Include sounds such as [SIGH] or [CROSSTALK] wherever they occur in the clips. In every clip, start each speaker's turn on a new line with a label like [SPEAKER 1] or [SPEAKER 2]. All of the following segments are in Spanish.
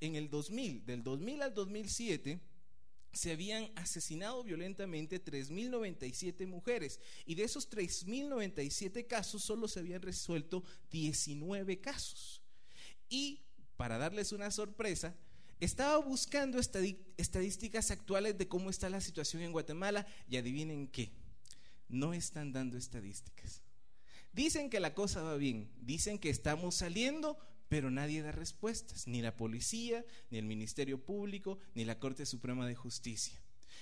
[SPEAKER 1] en el 2000, del 2000 al 2007, se habían asesinado violentamente 3.097 mujeres y de esos 3.097 casos solo se habían resuelto 19 casos. Y para darles una sorpresa, estaba buscando estadísticas actuales de cómo está la situación en Guatemala y adivinen qué, no están dando estadísticas. Dicen que la cosa va bien, dicen que estamos saliendo, pero nadie da respuestas, ni la policía, ni el Ministerio Público, ni la Corte Suprema de Justicia.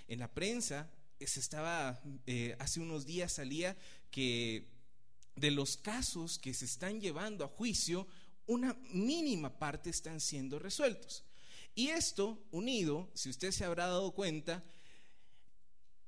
[SPEAKER 1] En la prensa se estaba, eh, hace unos días salía que de los casos que se están llevando a juicio, una mínima parte están siendo resueltos. Y esto unido, si usted se habrá dado cuenta,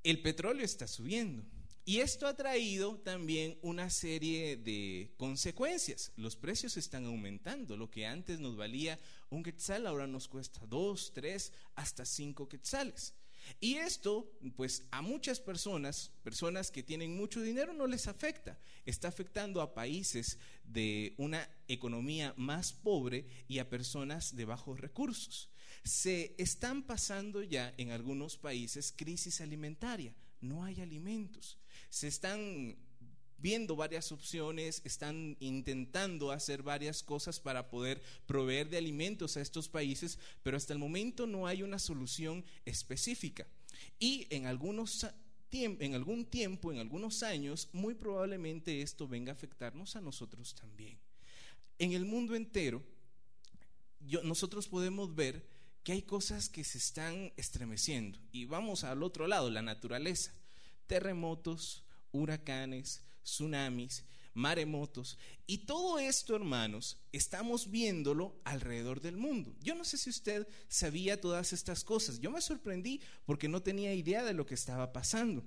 [SPEAKER 1] el petróleo está subiendo. Y esto ha traído también una serie de consecuencias. Los precios están aumentando. Lo que antes nos valía un quetzal ahora nos cuesta dos, tres, hasta cinco quetzales. Y esto, pues a muchas personas, personas que tienen mucho dinero, no les afecta. Está afectando a países de una economía más pobre y a personas de bajos recursos. Se están pasando ya en algunos países crisis alimentaria. No hay alimentos se están viendo varias opciones, están intentando hacer varias cosas para poder proveer de alimentos a estos países, pero hasta el momento no hay una solución específica. Y en algunos en algún tiempo, en algunos años, muy probablemente esto venga a afectarnos a nosotros también. En el mundo entero, nosotros podemos ver que hay cosas que se están estremeciendo. Y vamos al otro lado, la naturaleza terremotos, huracanes, tsunamis, maremotos. Y todo esto, hermanos, estamos viéndolo alrededor del mundo. Yo no sé si usted sabía todas estas cosas. Yo me sorprendí porque no tenía idea de lo que estaba pasando.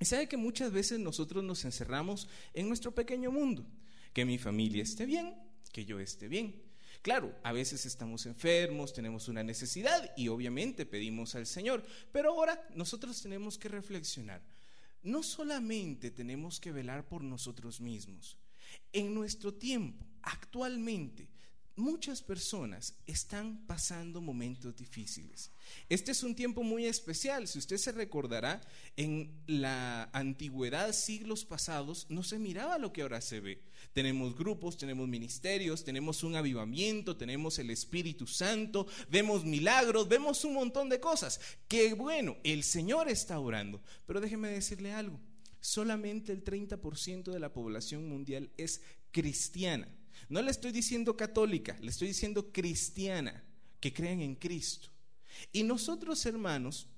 [SPEAKER 1] Y sabe que muchas veces nosotros nos encerramos en nuestro pequeño mundo. Que mi familia esté bien, que yo esté bien. Claro, a veces estamos enfermos, tenemos una necesidad y obviamente pedimos al Señor, pero ahora nosotros tenemos que reflexionar no solamente tenemos que velar por nosotros mismos, en nuestro tiempo, actualmente, muchas personas están pasando momentos difíciles. Este es un tiempo muy especial. Si usted se recordará, en la antigüedad, siglos pasados, no se miraba lo que ahora se ve. Tenemos grupos, tenemos ministerios, tenemos un avivamiento, tenemos el Espíritu Santo, vemos milagros, vemos un montón de cosas. Que bueno, el Señor está orando. Pero déjeme decirle algo. Solamente el 30% de la población mundial es cristiana. No le estoy diciendo católica, le estoy diciendo cristiana, que creen en Cristo. Y nosotros, hermanos,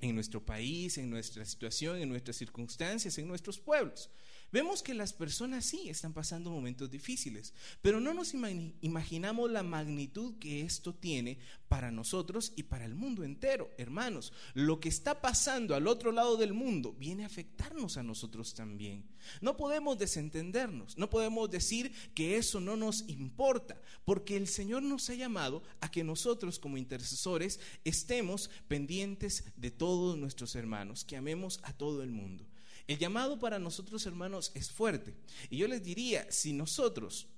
[SPEAKER 1] en nuestro país, en nuestra situación, en nuestras circunstancias, en nuestros pueblos, Vemos que las personas sí están pasando momentos difíciles, pero no nos imaginamos la magnitud que esto tiene para nosotros y para el mundo entero. Hermanos, lo que está pasando al otro lado del mundo viene a afectarnos a nosotros también. No podemos desentendernos, no podemos decir que eso no nos importa, porque el Señor nos ha llamado a que nosotros como intercesores estemos pendientes de todos nuestros hermanos, que amemos a todo el mundo. El llamado para nosotros, hermanos, es fuerte. Y yo les diría, si nosotros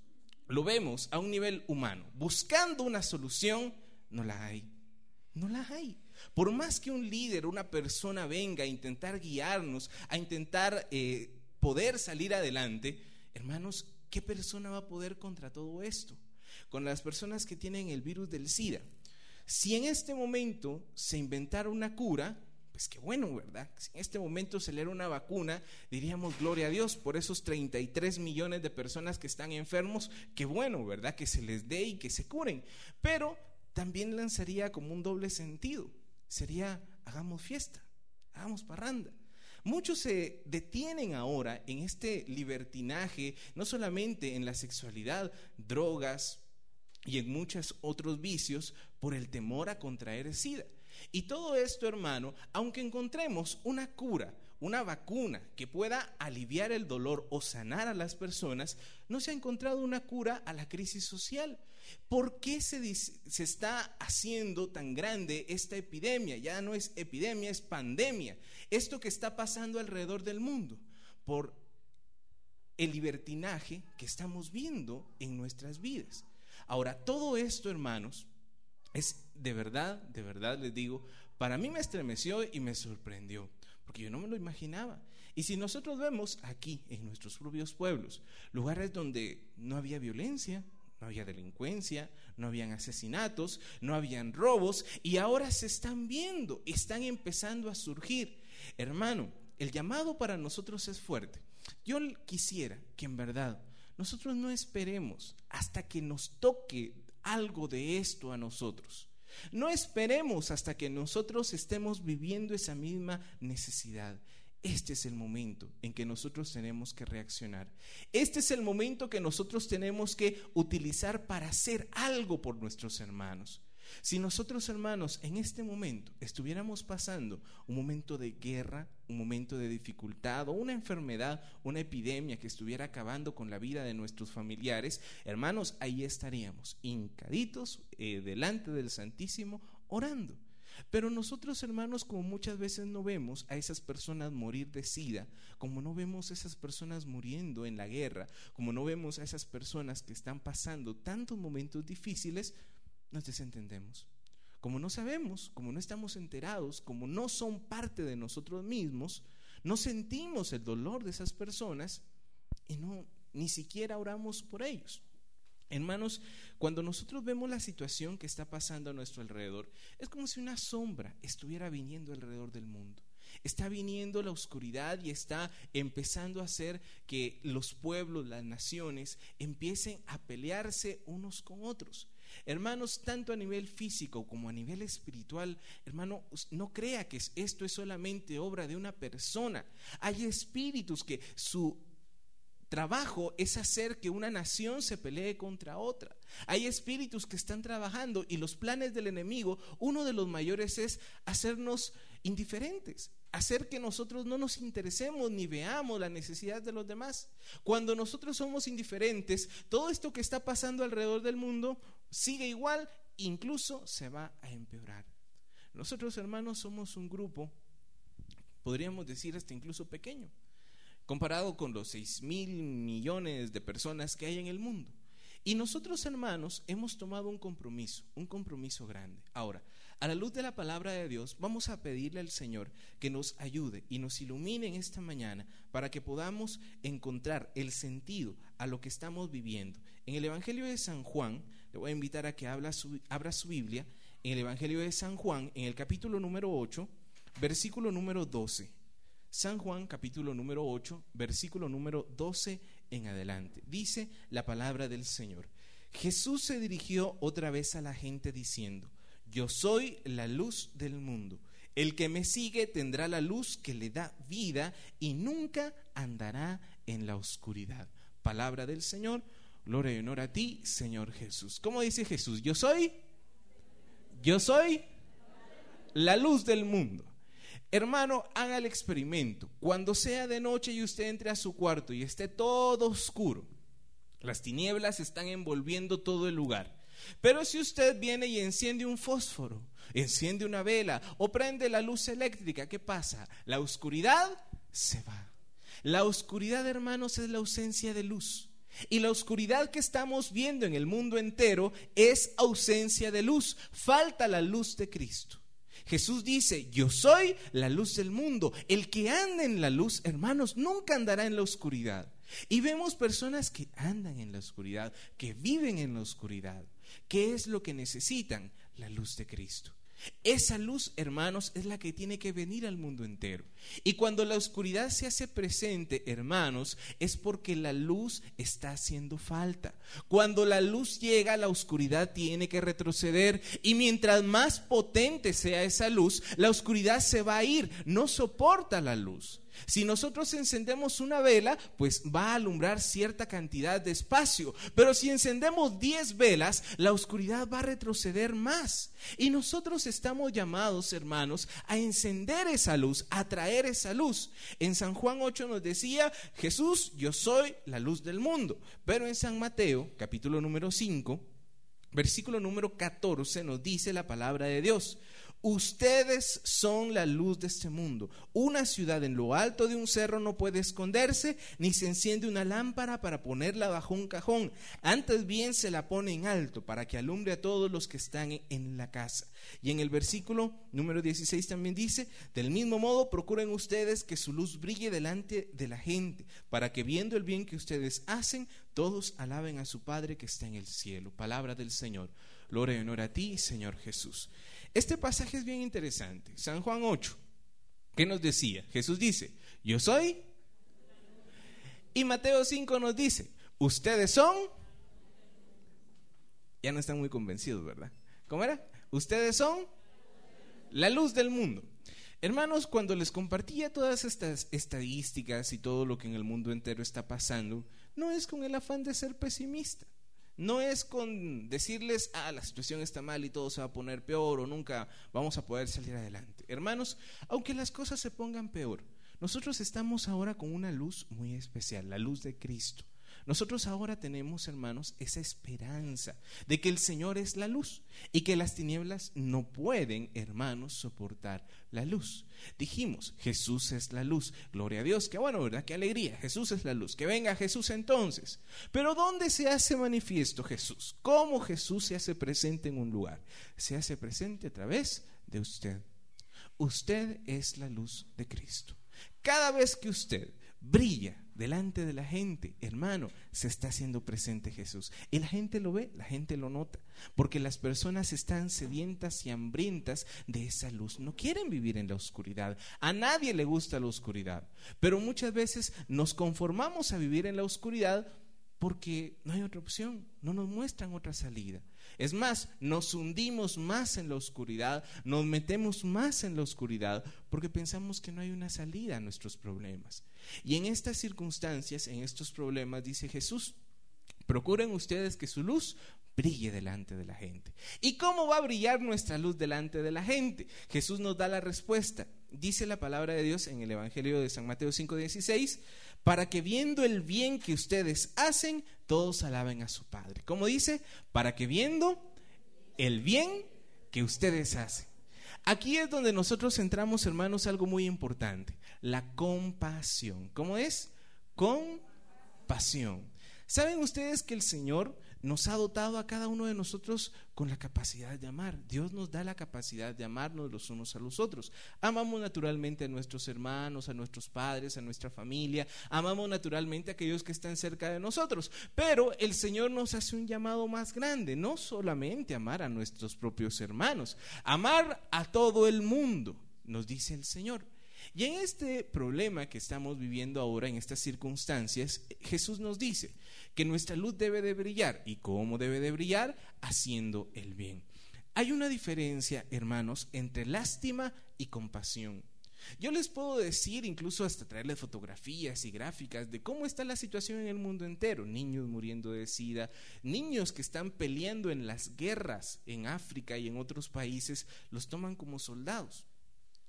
[SPEAKER 1] lo vemos a un nivel humano, buscando una solución, no la hay. No la hay. Por más que un líder, una persona venga a intentar guiarnos, a intentar eh, poder salir adelante, hermanos, ¿qué persona va a poder contra todo esto? Con las personas que tienen el virus del SIDA. Si en este momento se inventara una cura, pues qué bueno, ¿verdad? Si en este momento se le una vacuna, diríamos gloria a Dios por esos 33 millones de personas que están enfermos, qué bueno, ¿verdad? Que se les dé y que se curen. Pero también lanzaría como un doble sentido. Sería, hagamos fiesta, hagamos parranda. Muchos se detienen ahora en este libertinaje, no solamente en la sexualidad, drogas y en muchos otros vicios, por el temor a contraer SIDA. Y todo esto, hermano, aunque encontremos una cura, una vacuna que pueda aliviar el dolor o sanar a las personas, no se ha encontrado una cura a la crisis social. ¿Por qué se, se, está haciendo tan grande esta epidemia? Ya no es epidemia, es pandemia. Esto que está pasando alrededor del mundo por el libertinaje que estamos viendo en nuestras vidas. Ahora, todo esto, hermanos, Es de verdad, de verdad les digo, para mí me estremeció y me sorprendió, porque yo no me lo imaginaba. Y si nosotros vemos aquí, en nuestros propios pueblos, lugares donde no había violencia, no había delincuencia, no habían asesinatos, no habían robos, y ahora se están viendo, están empezando a surgir. Hermano, el llamado para nosotros es fuerte. Yo quisiera que en verdad nosotros no esperemos hasta que nos toque algo de esto a nosotros. No esperemos hasta que nosotros estemos viviendo esa misma necesidad. Este es el momento en que nosotros tenemos que reaccionar. Este es el momento que nosotros tenemos que utilizar para hacer algo por nuestros hermanos. Si nosotros hermanos en este momento estuviéramos pasando un momento de guerra, un momento de dificultad o una enfermedad, una epidemia que estuviera acabando con la vida de nuestros familiares, hermanos, ahí estaríamos, hincaditos eh, delante del Santísimo, orando. Pero nosotros, hermanos, como muchas veces no vemos a esas personas morir de sida, como no vemos a esas personas muriendo en la guerra, como no vemos a esas personas que están pasando tantos momentos difíciles, nos desentendemos. Como no sabemos, como no estamos enterados, como no son parte de nosotros mismos, no sentimos el dolor de esas personas y no ni siquiera oramos por ellos. Hermanos, cuando nosotros vemos la situación que está pasando a nuestro alrededor, es como si una sombra estuviera viniendo alrededor del mundo. Está viniendo la oscuridad y está empezando a hacer que los pueblos, las naciones, empiecen a pelearse unos con otros. Hermanos, tanto a nivel físico como a nivel espiritual, hermano, no crea que esto es solamente obra de una persona. Hay espíritus que su trabajo es hacer que una nación se pelee contra otra. Hay espíritus que están trabajando y los planes del enemigo, uno de los mayores es hacernos indiferentes, hacer que nosotros no nos interesemos ni veamos la necesidad de los demás. Cuando nosotros somos indiferentes, todo esto que está pasando alrededor del mundo sigue igual, incluso se va a empeorar. Nosotros hermanos somos un grupo, podríamos decir hasta incluso pequeño comparado con los 6 mil millones de personas que hay en el mundo. Y nosotros, hermanos, hemos tomado un compromiso, un compromiso grande. Ahora, a la luz de la palabra de Dios, vamos a pedirle al Señor que nos ayude y nos ilumine en esta mañana para que podamos encontrar el sentido a lo que estamos viviendo. En el Evangelio de San Juan, le voy a invitar a que abra su, abra su Biblia, en el Evangelio de San Juan, en el capítulo número 8, versículo número 12. San Juan capítulo número 8, versículo número 12 en adelante. Dice la palabra del Señor. Jesús se dirigió otra vez a la gente diciendo, yo soy la luz del mundo. El que me sigue tendrá la luz que le da vida y nunca andará en la oscuridad. Palabra del Señor. Gloria y honor a ti, Señor Jesús. ¿Cómo dice Jesús? Yo soy, yo soy la luz del mundo. Hermano, haga el experimento. Cuando sea de noche y usted entre a su cuarto y esté todo oscuro, las tinieblas están envolviendo todo el lugar. Pero si usted viene y enciende un fósforo, enciende una vela o prende la luz eléctrica, ¿qué pasa? La oscuridad se va. La oscuridad, hermanos, es la ausencia de luz. Y la oscuridad que estamos viendo en el mundo entero es ausencia de luz. Falta la luz de Cristo. Jesús dice, yo soy la luz del mundo. El que anda en la luz, hermanos, nunca andará en la oscuridad. Y vemos personas que andan en la oscuridad, que viven en la oscuridad. ¿Qué es lo que necesitan? La luz de Cristo. Esa luz, hermanos, es la que tiene que venir al mundo entero. Y cuando la oscuridad se hace presente, hermanos, es porque la luz está haciendo falta. Cuando la luz llega, la oscuridad tiene que retroceder. Y mientras más potente sea esa luz, la oscuridad se va a ir. No soporta la luz. Si nosotros encendemos una vela, pues va a alumbrar cierta cantidad de espacio. Pero si encendemos 10 velas, la oscuridad va a retroceder más. Y nosotros estamos llamados, hermanos, a encender esa luz, a traer esa luz. En San Juan 8 nos decía, Jesús, yo soy la luz del mundo. Pero en San Mateo, capítulo número 5, versículo número 14, nos dice la palabra de Dios. Ustedes son la luz de este mundo. Una ciudad en lo alto de un cerro no puede esconderse, ni se enciende una lámpara para ponerla bajo un cajón. Antes bien se la pone en alto para que alumbre a todos los que están en la casa. Y en el versículo número 16 también dice, del mismo modo procuren ustedes que su luz brille delante de la gente, para que viendo el bien que ustedes hacen, todos alaben a su Padre que está en el cielo. Palabra del Señor. Gloria y honor a ti, Señor Jesús. Este pasaje es bien interesante. San Juan 8. ¿Qué nos decía? Jesús dice, yo soy. Y Mateo 5 nos dice, ustedes son. Ya no están muy convencidos, ¿verdad? ¿Cómo era? Ustedes son la luz del mundo. Hermanos, cuando les compartía todas estas estadísticas y todo lo que en el mundo entero está pasando, no es con el afán de ser pesimista. No es con decirles, ah, la situación está mal y todo se va a poner peor o nunca vamos a poder salir adelante. Hermanos, aunque las cosas se pongan peor, nosotros estamos ahora con una luz muy especial, la luz de Cristo. Nosotros ahora tenemos, hermanos, esa esperanza de que el Señor es la luz y que las tinieblas no pueden, hermanos, soportar la luz. Dijimos, Jesús es la luz. Gloria a Dios. Qué bueno, ¿verdad? Qué alegría. Jesús es la luz. Que venga Jesús entonces. Pero ¿dónde se hace manifiesto Jesús? ¿Cómo Jesús se hace presente en un lugar? Se hace presente a través de usted. Usted es la luz de Cristo. Cada vez que usted brilla delante de la gente, hermano, se está haciendo presente Jesús. Y la gente lo ve, la gente lo nota, porque las personas están sedientas y hambrientas de esa luz. No quieren vivir en la oscuridad. A nadie le gusta la oscuridad, pero muchas veces nos conformamos a vivir en la oscuridad porque no hay otra opción, no nos muestran otra salida. Es más, nos hundimos más en la oscuridad, nos metemos más en la oscuridad porque pensamos que no hay una salida a nuestros problemas. Y en estas circunstancias, en estos problemas, dice Jesús, procuren ustedes que su luz brille delante de la gente. ¿Y cómo va a brillar nuestra luz delante de la gente? Jesús nos da la respuesta. Dice la palabra de Dios en el Evangelio de San Mateo 5:16, para que viendo el bien que ustedes hacen, todos alaben a su Padre. Como dice, para que viendo el bien que ustedes hacen. Aquí es donde nosotros centramos, hermanos, algo muy importante, la compasión. ¿Cómo es? Compasión. ¿Saben ustedes que el Señor nos ha dotado a cada uno de nosotros con la capacidad de amar. Dios nos da la capacidad de amarnos los unos a los otros. Amamos naturalmente a nuestros hermanos, a nuestros padres, a nuestra familia. Amamos naturalmente a aquellos que están cerca de nosotros. Pero el Señor nos hace un llamado más grande, no solamente amar a nuestros propios hermanos, amar a todo el mundo, nos dice el Señor. Y en este problema que estamos viviendo ahora, en estas circunstancias, Jesús nos dice, que nuestra luz debe de brillar. ¿Y cómo debe de brillar? Haciendo el bien. Hay una diferencia, hermanos, entre lástima y compasión. Yo les puedo decir, incluso hasta traerles fotografías y gráficas de cómo está la situación en el mundo entero. Niños muriendo de sida, niños que están peleando en las guerras en África y en otros países, los toman como soldados.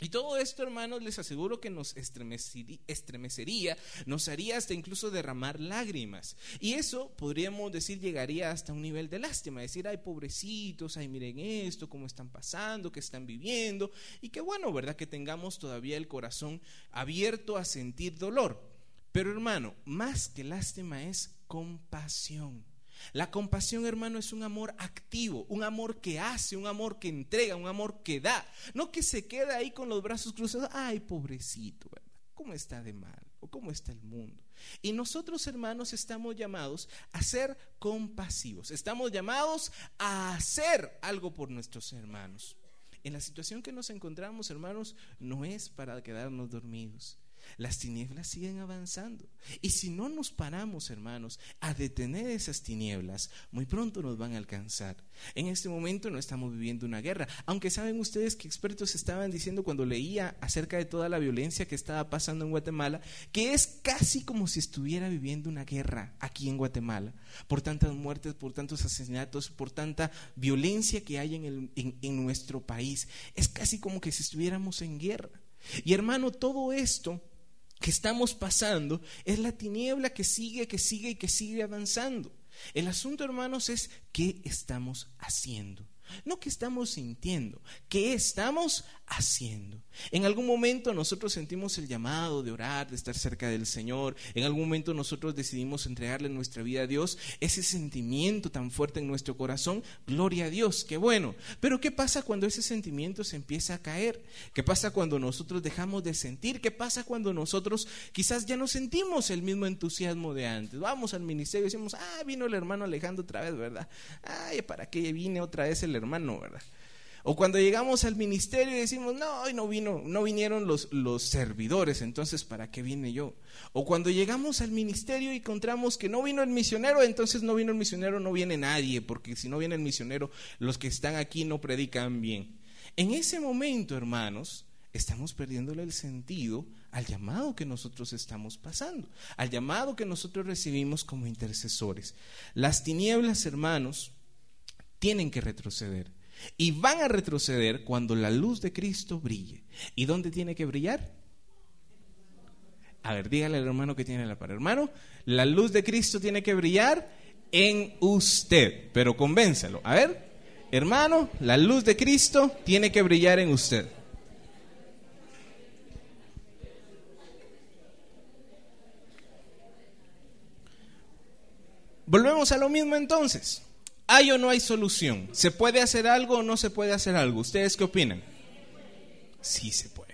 [SPEAKER 1] Y todo esto, hermanos, les aseguro que nos estremecería, nos haría hasta incluso derramar lágrimas. Y eso, podríamos decir, llegaría hasta un nivel de lástima, decir, ay, pobrecitos, ay, miren esto, cómo están pasando, qué están viviendo. Y qué bueno, ¿verdad? Que tengamos todavía el corazón abierto a sentir dolor. Pero, hermano, más que lástima es compasión. La compasión, hermano, es un amor activo, un amor que hace, un amor que entrega, un amor que da. No que se queda ahí con los brazos cruzados, ay, pobrecito, ¿verdad? ¿Cómo está de mal? ¿O cómo está el mundo? Y nosotros, hermanos, estamos llamados a ser compasivos. Estamos llamados a hacer algo por nuestros hermanos. En la situación que nos encontramos, hermanos, no es para quedarnos dormidos las tinieblas siguen avanzando. Y si no nos paramos, hermanos, a detener esas tinieblas, muy pronto nos van a alcanzar. En este momento no estamos viviendo una guerra, aunque saben ustedes que expertos estaban diciendo cuando leía acerca de toda la violencia que estaba pasando en Guatemala, que es casi como si estuviera viviendo una guerra aquí en Guatemala, por tantas muertes, por tantos asesinatos, por tanta violencia que hay en, en nuestro país. Es casi como que si estuviéramos en guerra. Y hermano, todo esto que estamos pasando es la tiniebla que sigue, que sigue y que sigue avanzando. El asunto, hermanos, es qué estamos haciendo. no qué estamos sintiendo, qué estamos haciendo. En algún momento nosotros sentimos el llamado de orar, de estar cerca del Señor. En algún momento nosotros decidimos entregarle nuestra vida a Dios. Ese sentimiento tan fuerte en nuestro corazón, gloria a Dios, qué bueno. Pero ¿qué pasa cuando ese sentimiento se empieza a caer? ¿Qué pasa cuando nosotros dejamos de sentir? ¿Qué pasa cuando nosotros quizás ya no sentimos el mismo entusiasmo de antes? Vamos al ministerio y decimos, ah, vino el hermano Alejandro otra vez, ¿verdad? Ay, ¿para qué viene otra vez el hermano, verdad? O cuando llegamos al ministerio y decimos, no, hoy no vino, no vinieron los, los servidores, entonces ¿para qué vine yo? O cuando llegamos al ministerio y encontramos que no vino el misionero, entonces no vino el misionero, no viene nadie, porque si no viene el misionero, los que están aquí no predican bien. En ese momento, hermanos, estamos perdiéndole el sentido al llamado que nosotros estamos pasando, al llamado que nosotros recibimos como intercesores. Las tinieblas, hermanos, tienen que retroceder. Y van a retroceder cuando la luz de Cristo brille. ¿Y dónde tiene que brillar? A ver, dígale al hermano que tiene la pared. Hermano, la luz de Cristo tiene que brillar en usted, pero convénzalo. A ver, hermano, la luz de Cristo tiene que brillar en usted. Volvemos a lo mismo entonces. ¿Hay o no hay solución? ¿Se puede hacer algo o no se puede hacer algo? ¿Ustedes qué opinan? Sí se puede.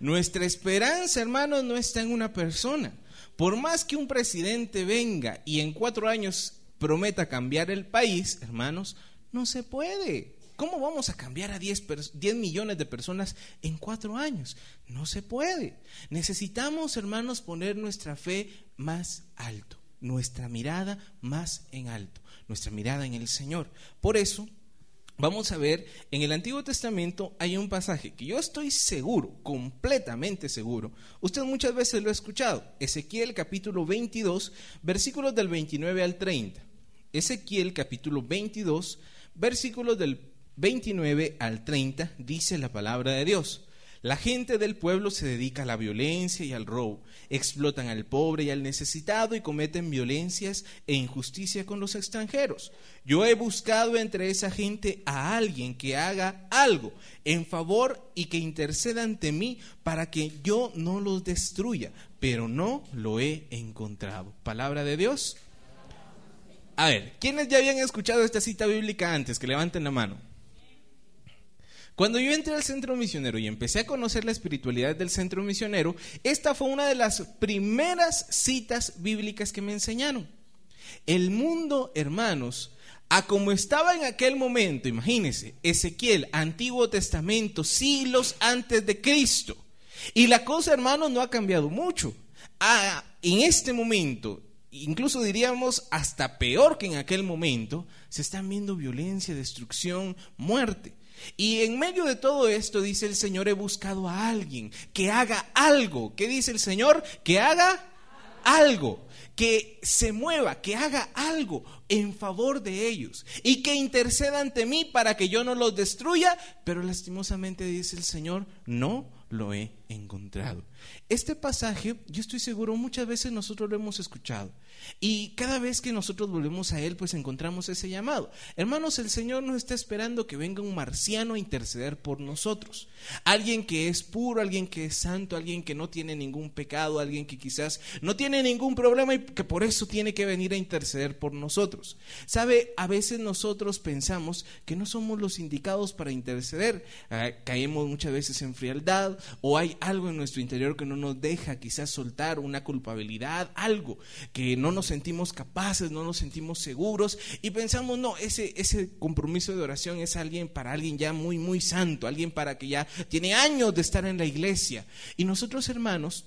[SPEAKER 1] Nuestra esperanza, hermanos, no está en una persona. Por más que un presidente venga y en cuatro años prometa cambiar el país, hermanos, no se puede. ¿Cómo vamos a cambiar a 10, 10, millones de personas en cuatro años? No se puede. Necesitamos, hermanos, poner nuestra fe más alto, nuestra mirada más en alto nuestra mirada en el Señor. Por eso, vamos a ver, en el Antiguo Testamento hay un pasaje que yo estoy seguro, completamente seguro, usted muchas veces lo ha escuchado, Ezequiel capítulo 22, versículos del 29 al 30. Ezequiel capítulo 22, versículos del 29 al 30, dice la palabra de Dios. La gente del pueblo se dedica a la violencia y al robo, explotan al pobre y al necesitado y cometen violencias e injusticia con los extranjeros. Yo he buscado entre esa gente a alguien que haga algo en favor y que interceda ante mí para que yo no los destruya, pero no lo he encontrado. Palabra de Dios. A ver, ¿quiénes ya habían escuchado esta cita bíblica antes? Que levanten la mano. Cuando yo entré al centro misionero y empecé a conocer la espiritualidad del centro misionero, esta fue una de las primeras citas bíblicas que me enseñaron. El mundo, hermanos, a como estaba en aquel momento, imagínense, Ezequiel, Antiguo Testamento, siglos antes de Cristo. Y la cosa, hermanos, no ha cambiado mucho. Ah, en este momento, incluso diríamos hasta peor que en aquel momento, se están viendo violencia, destrucción, muerte. Y en medio de todo esto, dice el Señor, he buscado a alguien que haga algo. ¿Qué dice el Señor? Que haga algo, que se mueva, que haga algo en favor de ellos y que interceda ante mí para que yo no los destruya. Pero lastimosamente dice el Señor, no lo he encontrado. Este pasaje, yo estoy seguro, muchas veces nosotros lo hemos escuchado. Y cada vez que nosotros volvemos a Él, pues encontramos ese llamado. Hermanos, el Señor no está esperando que venga un marciano a interceder por nosotros. Alguien que es puro, alguien que es santo, alguien que no tiene ningún pecado, alguien que quizás no tiene ningún problema y que por eso tiene que venir a interceder por nosotros. Sabe, a veces nosotros pensamos que no somos los indicados para interceder. Ah, caemos muchas veces en frialdad o hay algo en nuestro interior que no nos deja quizás soltar una culpabilidad, algo que no nos sentimos capaces, no nos sentimos seguros y pensamos, no, ese, ese compromiso de oración es alguien para alguien ya muy, muy santo, alguien para que ya tiene años de estar en la iglesia. Y nosotros, hermanos,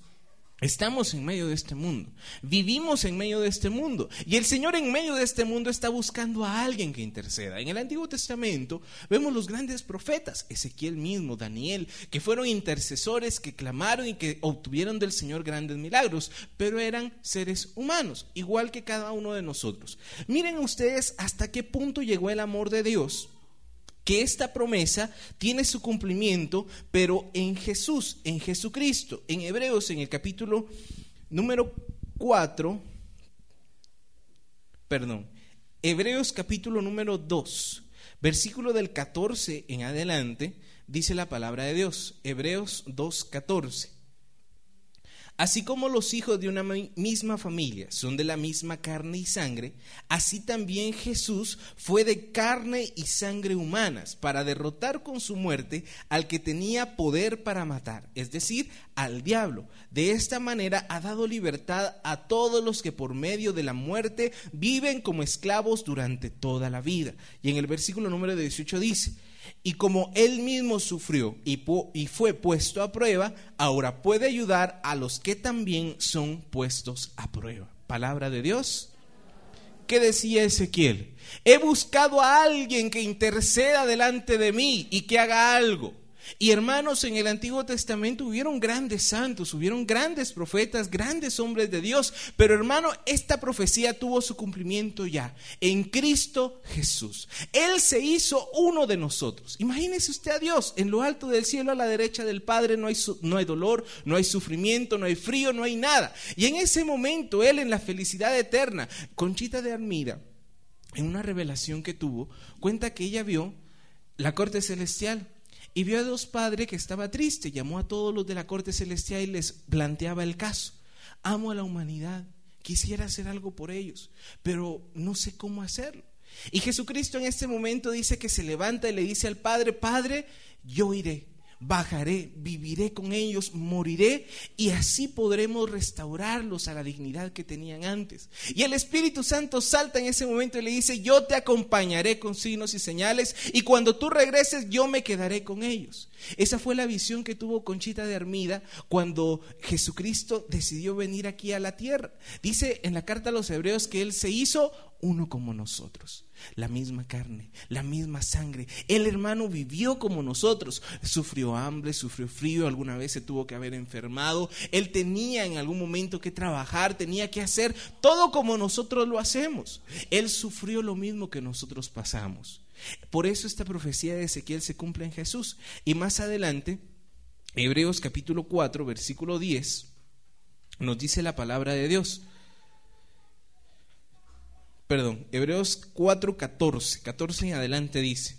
[SPEAKER 1] Estamos en medio de este mundo, vivimos en medio de este mundo y el Señor en medio de este mundo está buscando a alguien que interceda. En el Antiguo Testamento vemos los grandes profetas, Ezequiel mismo, Daniel, que fueron intercesores, que clamaron y que obtuvieron del Señor grandes milagros, pero eran seres humanos, igual que cada uno de nosotros. Miren ustedes hasta qué punto llegó el amor de Dios que esta promesa tiene su cumplimiento, pero en Jesús, en Jesucristo. En Hebreos, en el capítulo número 4, perdón, Hebreos capítulo número 2, Versículo del 14 en adelante dice la palabra de Dios, Hebreos 2.14. Así como los hijos de una misma familia son de la misma carne y sangre, así también Jesús fue de carne y sangre humanas para derrotar con su muerte al que tenía poder para matar, es decir, al diablo. De esta manera ha dado libertad a todos los que por medio de la muerte viven como esclavos durante toda la vida. Y en el versículo número 18 dice, y como él mismo sufrió y, fue puesto a prueba, ahora puede ayudar a los que también son puestos a prueba. Palabra de Dios. ¿Qué decía Ezequiel? He buscado a alguien que interceda delante de mí y que haga algo. Y hermanos, en el Antiguo Testamento hubieron grandes santos, hubieron grandes profetas, grandes hombres de Dios, pero hermano, esta profecía tuvo su cumplimiento ya en Cristo Jesús. Él se hizo uno de nosotros. Imagínese usted a Dios en lo alto del cielo a la derecha del Padre, no hay, no hay dolor, no hay sufrimiento, no hay frío, no hay nada. Y en ese momento Él en la felicidad eterna, Conchita de Armida, en una revelación que tuvo, cuenta que ella vio la corte celestial y vio a dos padres que estaba triste, llamó a todos los de la corte celestial y les planteaba el caso. Amo a la humanidad, quisiera hacer algo por ellos, pero no sé cómo hacerlo. Y Jesucristo en este momento dice que se levanta y le dice al Padre, Padre, yo iré bajaré, viviré con ellos, moriré y así podremos restaurarlos a la dignidad que tenían antes. Y el Espíritu Santo salta en ese momento y le dice, yo te acompañaré con signos y señales y cuando tú regreses yo me quedaré con ellos. Esa fue la visión que tuvo Conchita de Armida cuando Jesucristo decidió venir aquí a la tierra. Dice en la carta a los hebreos que Él se hizo uno como nosotros la misma carne, la misma sangre. El hermano vivió como nosotros, sufrió hambre, sufrió frío, alguna vez se tuvo que haber enfermado, él tenía en algún momento que trabajar, tenía que hacer todo como nosotros lo hacemos. Él sufrió lo mismo que nosotros pasamos. Por eso esta profecía de Ezequiel se cumple en Jesús. Y más adelante, Hebreos capítulo 4, versículo 10, nos dice la palabra de Dios perdón, Hebreos 4, 14, 14 en adelante dice,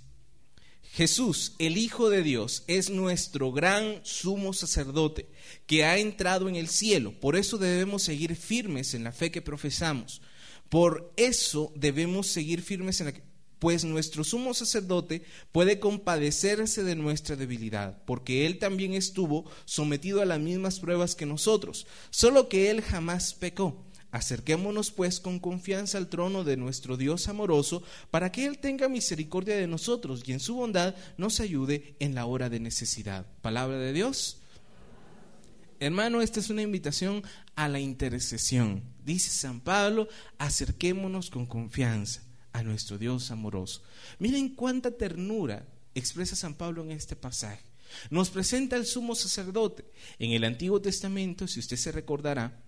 [SPEAKER 1] Jesús, el Hijo de Dios, es nuestro gran sumo sacerdote que ha entrado en el cielo. Por eso debemos seguir firmes en la fe que profesamos. Por eso debemos seguir firmes en la pues nuestro sumo sacerdote puede compadecerse de nuestra debilidad, porque él también estuvo sometido a las mismas pruebas que nosotros, solo que él jamás pecó. Acerquémonos pues con confianza al trono de nuestro Dios amoroso, para que Él tenga misericordia de nosotros y en su bondad nos ayude en la hora de necesidad. Palabra de Dios. Hermano, esta es una invitación a la intercesión. Dice San Pablo, acerquémonos con confianza a nuestro Dios amoroso. Miren cuánta ternura expresa San Pablo en este pasaje. Nos presenta el sumo sacerdote. En el Antiguo Testamento, si usted se recordará,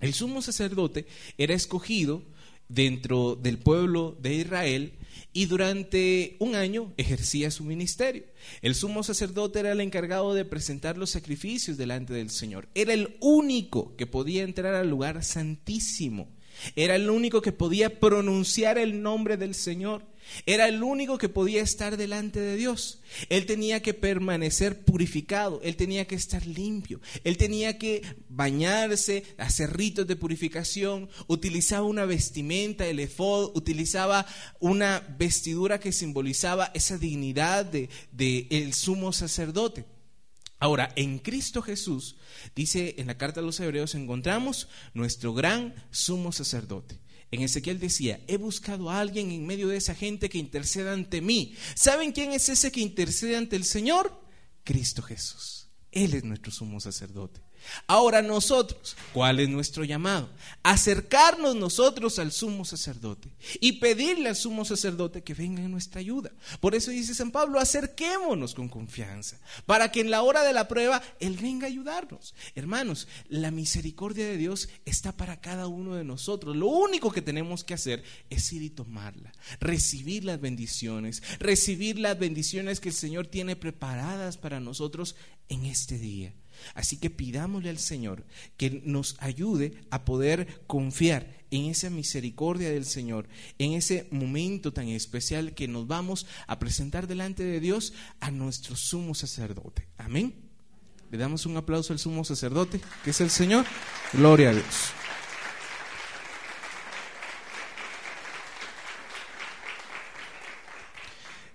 [SPEAKER 1] el sumo sacerdote era escogido dentro del pueblo de Israel y durante un año ejercía su ministerio. El sumo sacerdote era el encargado de presentar los sacrificios delante del Señor. Era el único que podía entrar al lugar santísimo. Era el único que podía pronunciar el nombre del Señor. Era el único que podía estar delante de Dios. Él tenía que permanecer purificado, él tenía que estar limpio, él tenía que bañarse, hacer ritos de purificación, utilizaba una vestimenta, el efod, utilizaba una vestidura que simbolizaba esa dignidad de, de el sumo sacerdote. Ahora, en Cristo Jesús, dice en la carta a los hebreos, encontramos nuestro gran sumo sacerdote. En Ezequiel decía, he buscado a alguien en medio de esa gente que interceda ante mí. ¿Saben quién es ese que intercede ante el Señor? Cristo Jesús. Él es nuestro sumo sacerdote. Ahora nosotros, ¿cuál es nuestro llamado? Acercarnos nosotros al sumo sacerdote y pedirle al sumo sacerdote que venga en nuestra ayuda. Por eso dice San Pablo, acerquémonos con confianza, para que en la hora de la prueba Él venga a ayudarnos. Hermanos, la misericordia de Dios está para cada uno de nosotros. Lo único que tenemos que hacer es ir y tomarla, recibir las bendiciones, recibir las bendiciones que el Señor tiene preparadas para nosotros en este día. Así que pidámosle al Señor que nos ayude a poder confiar en esa misericordia del Señor, en ese momento tan especial que nos vamos a presentar delante de Dios a nuestro sumo sacerdote. Amén. Le damos un aplauso al sumo sacerdote, que es el Señor. Gloria a Dios.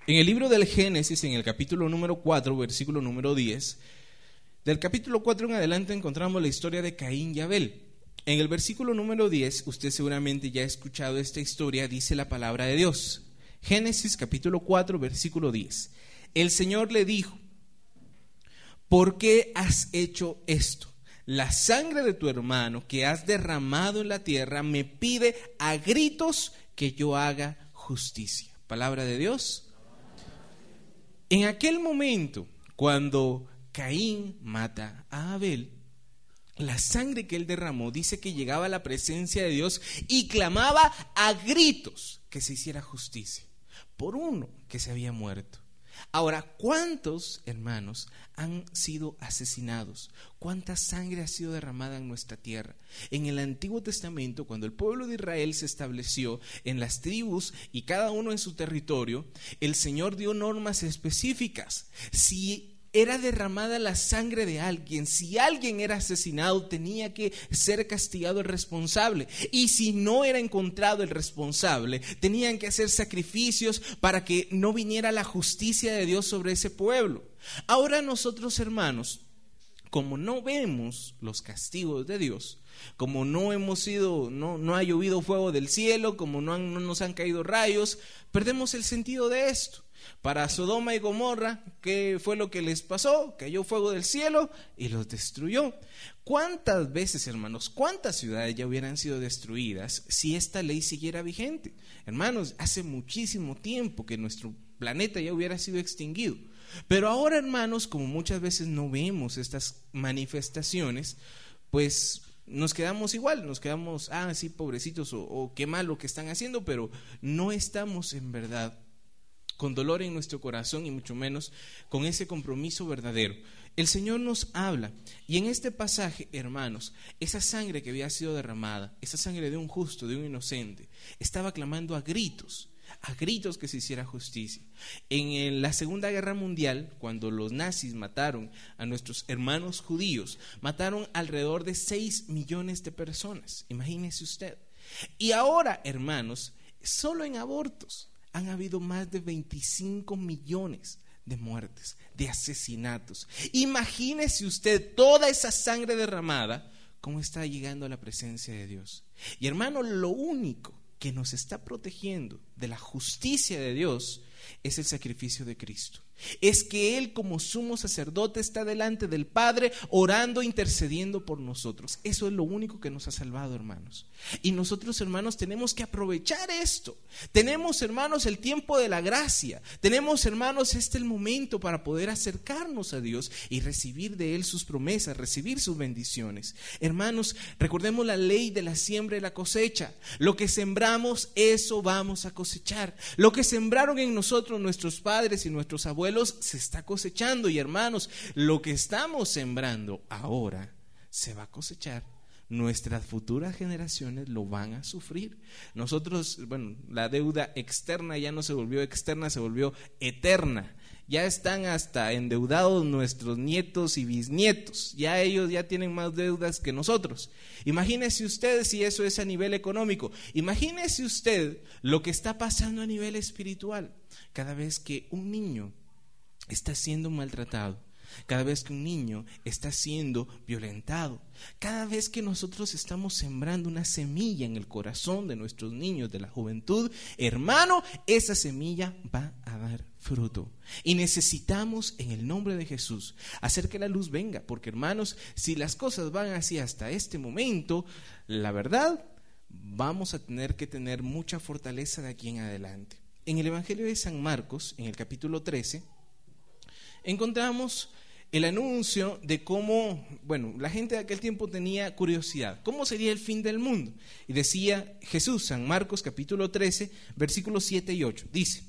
[SPEAKER 1] En el libro del Génesis, en el capítulo número 4, versículo número 10, del capítulo 4 en adelante encontramos la historia de Caín y Abel. En el versículo número 10, usted seguramente ya ha escuchado esta historia, dice la palabra de Dios. Génesis capítulo 4, versículo 10. El Señor le dijo, ¿por qué has hecho esto? La sangre de tu hermano que has derramado en la tierra me pide a gritos que yo haga justicia. Palabra de Dios. En aquel momento, cuando Caín mata a Abel, la sangre que él derramó dice que llegaba a la presencia de Dios y clamaba a gritos que se hiciera justicia por uno que se había muerto. Ahora, ¿cuántos hermanos han sido asesinados? ¿Cuánta sangre ha sido derramada en nuestra tierra? En el Antiguo Testamento, cuando el pueblo de Israel se estableció en las tribus y cada uno en su territorio, el Señor dio normas específicas. Si era derramada la sangre de alguien. Si alguien era asesinado, tenía que ser castigado el responsable. Y si no era encontrado el responsable, tenían que hacer sacrificios para que no viniera la justicia de Dios sobre ese pueblo. Ahora nosotros, hermanos, como no vemos los castigos de Dios, como no hemos sido, no, no ha llovido fuego del cielo, como no, no nos han caído rayos, perdemos el sentido de esto. Para Sodoma y Gomorra, ¿qué fue lo que les pasó? Cayó fuego del cielo y los destruyó. ¿Cuántas veces, hermanos, cuántas ciudades ya hubieran sido destruidas si esta ley siguiera vigente? Hermanos, hace muchísimo tiempo que nuestro planeta ya hubiera sido extinguido. Pero ahora, hermanos, como muchas veces no vemos estas manifestaciones, pues nos quedamos igual, nos quedamos, ah, sí, pobrecitos, o, o qué malo que están haciendo, pero no estamos en verdad con dolor en nuestro corazón y mucho menos con ese compromiso verdadero. El Señor nos habla y en este pasaje, hermanos, esa sangre que había sido derramada, esa sangre de un justo, de un inocente, estaba clamando a gritos, a gritos que se hiciera justicia. En la Segunda Guerra Mundial, cuando los nazis mataron a nuestros hermanos judíos, mataron alrededor de 6 millones de personas, imagínese usted. Y ahora, hermanos, solo en abortos, han habido más de 25 millones de muertes, de asesinatos. Imagínese usted toda esa sangre derramada, cómo está llegando a la presencia de Dios. Y hermano, lo único que nos está protegiendo de la justicia de Dios es el sacrificio de Cristo es que Él como sumo sacerdote está delante del Padre orando, intercediendo por nosotros. Eso es lo único que nos ha salvado, hermanos. Y nosotros, hermanos, tenemos que aprovechar esto. Tenemos, hermanos, el tiempo de la gracia. Tenemos, hermanos, este el momento para poder acercarnos a Dios y recibir de Él sus promesas, recibir sus bendiciones. Hermanos, recordemos la ley de la siembra y la cosecha. Lo que sembramos, eso vamos a cosechar. Lo que sembraron en nosotros nuestros padres y nuestros abuelos, se está cosechando y hermanos, lo que estamos sembrando ahora se va a cosechar. Nuestras futuras generaciones lo van a sufrir. Nosotros, bueno, la deuda externa ya no se volvió externa, se volvió eterna. Ya están hasta endeudados nuestros nietos y bisnietos. Ya ellos ya tienen más deudas que nosotros. Imagínese usted si eso es a nivel económico. Imagínese usted lo que está pasando a nivel espiritual. Cada vez que un niño está siendo maltratado, cada vez que un niño está siendo violentado, cada vez que nosotros estamos sembrando una semilla en el corazón de nuestros niños, de la juventud, hermano, esa semilla va a dar fruto. Y necesitamos en el nombre de Jesús hacer que la luz venga, porque hermanos, si las cosas van así hasta este momento, la verdad, vamos a tener que tener mucha fortaleza de aquí en adelante. En el Evangelio de San Marcos, en el capítulo 13, encontramos el anuncio de cómo, bueno, la gente de aquel tiempo tenía curiosidad, ¿cómo sería el fin del mundo? Y decía Jesús, San Marcos capítulo 13, versículos 7 y 8, dice,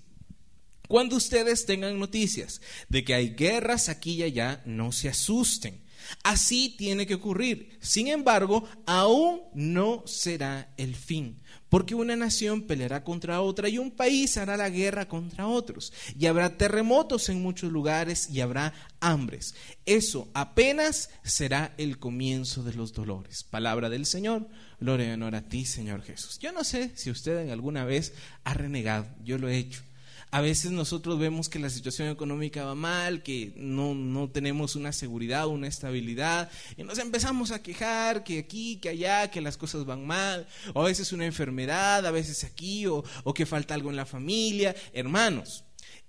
[SPEAKER 1] cuando ustedes tengan noticias de que hay guerras aquí y allá, no se asusten. Así tiene que ocurrir. Sin embargo, aún no será el fin. Porque una nación peleará contra otra y un país hará la guerra contra otros. Y habrá terremotos en muchos lugares y habrá hambres. Eso apenas será el comienzo de los dolores. Palabra del Señor. Gloria y honor a ti, Señor Jesús. Yo no sé si usted en alguna vez ha renegado. Yo lo he hecho. A veces nosotros vemos que la situación económica va mal, que no, no tenemos una seguridad, una estabilidad, y nos empezamos a quejar que aquí, que allá, que las cosas van mal, o a veces una enfermedad, a veces aquí, o, o que falta algo en la familia. Hermanos,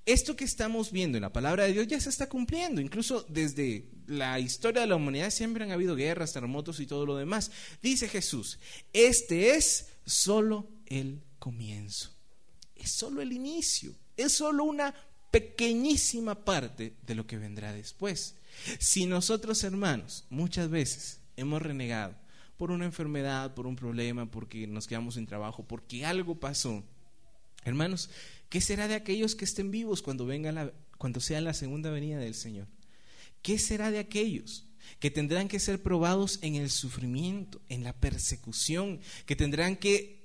[SPEAKER 1] esto que estamos viendo en la palabra de Dios ya se está cumpliendo. Incluso desde la historia de la humanidad siempre han habido guerras, terremotos y todo lo demás. Dice Jesús, este es solo el comienzo. Es solo el inicio es solo una pequeñísima parte de lo que vendrá después. Si nosotros, hermanos, muchas veces hemos renegado por una enfermedad, por un problema, porque nos quedamos sin trabajo, porque algo pasó, hermanos, ¿qué será de aquellos que estén vivos cuando venga la, cuando sea la segunda venida del Señor? ¿Qué será de aquellos que tendrán que ser probados en el sufrimiento, en la persecución, que tendrán que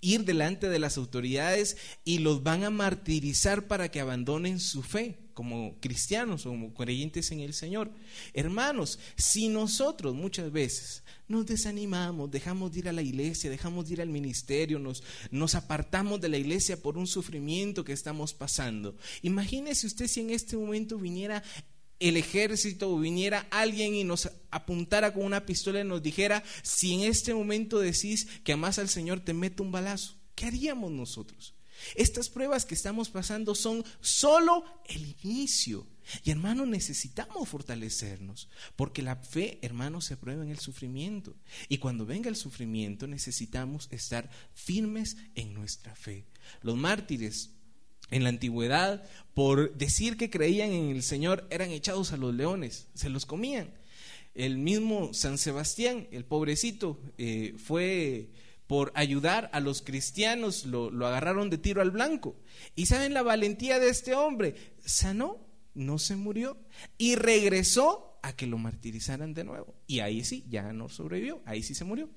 [SPEAKER 1] ir delante de las autoridades y los van a martirizar para que abandonen su fe como cristianos o como creyentes en el Señor. Hermanos, si nosotros muchas veces nos desanimamos, dejamos de ir a la iglesia, dejamos de ir al ministerio, nos, nos apartamos de la iglesia por un sufrimiento que estamos pasando. Imagínese usted si en este momento viniera el ejército viniera alguien y nos apuntara con una pistola y nos dijera, si en este momento decís que amas al Señor, te meto un balazo, ¿qué haríamos nosotros? Estas pruebas que estamos pasando son solo el inicio. Y hermanos, necesitamos fortalecernos, porque la fe, hermanos, se prueba en el sufrimiento. Y cuando venga el sufrimiento, necesitamos estar firmes en nuestra fe. Los mártires en la antigüedad, por decir que creían en el Señor, eran echados a los leones, se los comían. El mismo San Sebastián, el pobrecito, eh, fue por ayudar a los cristianos, lo, lo agarraron de tiro al blanco. ¿Y saben la valentía de este hombre? Sanó, no se murió y regresó a que lo martirizaran de nuevo. Y ahí sí, ya no sobrevivió, ahí sí se murió.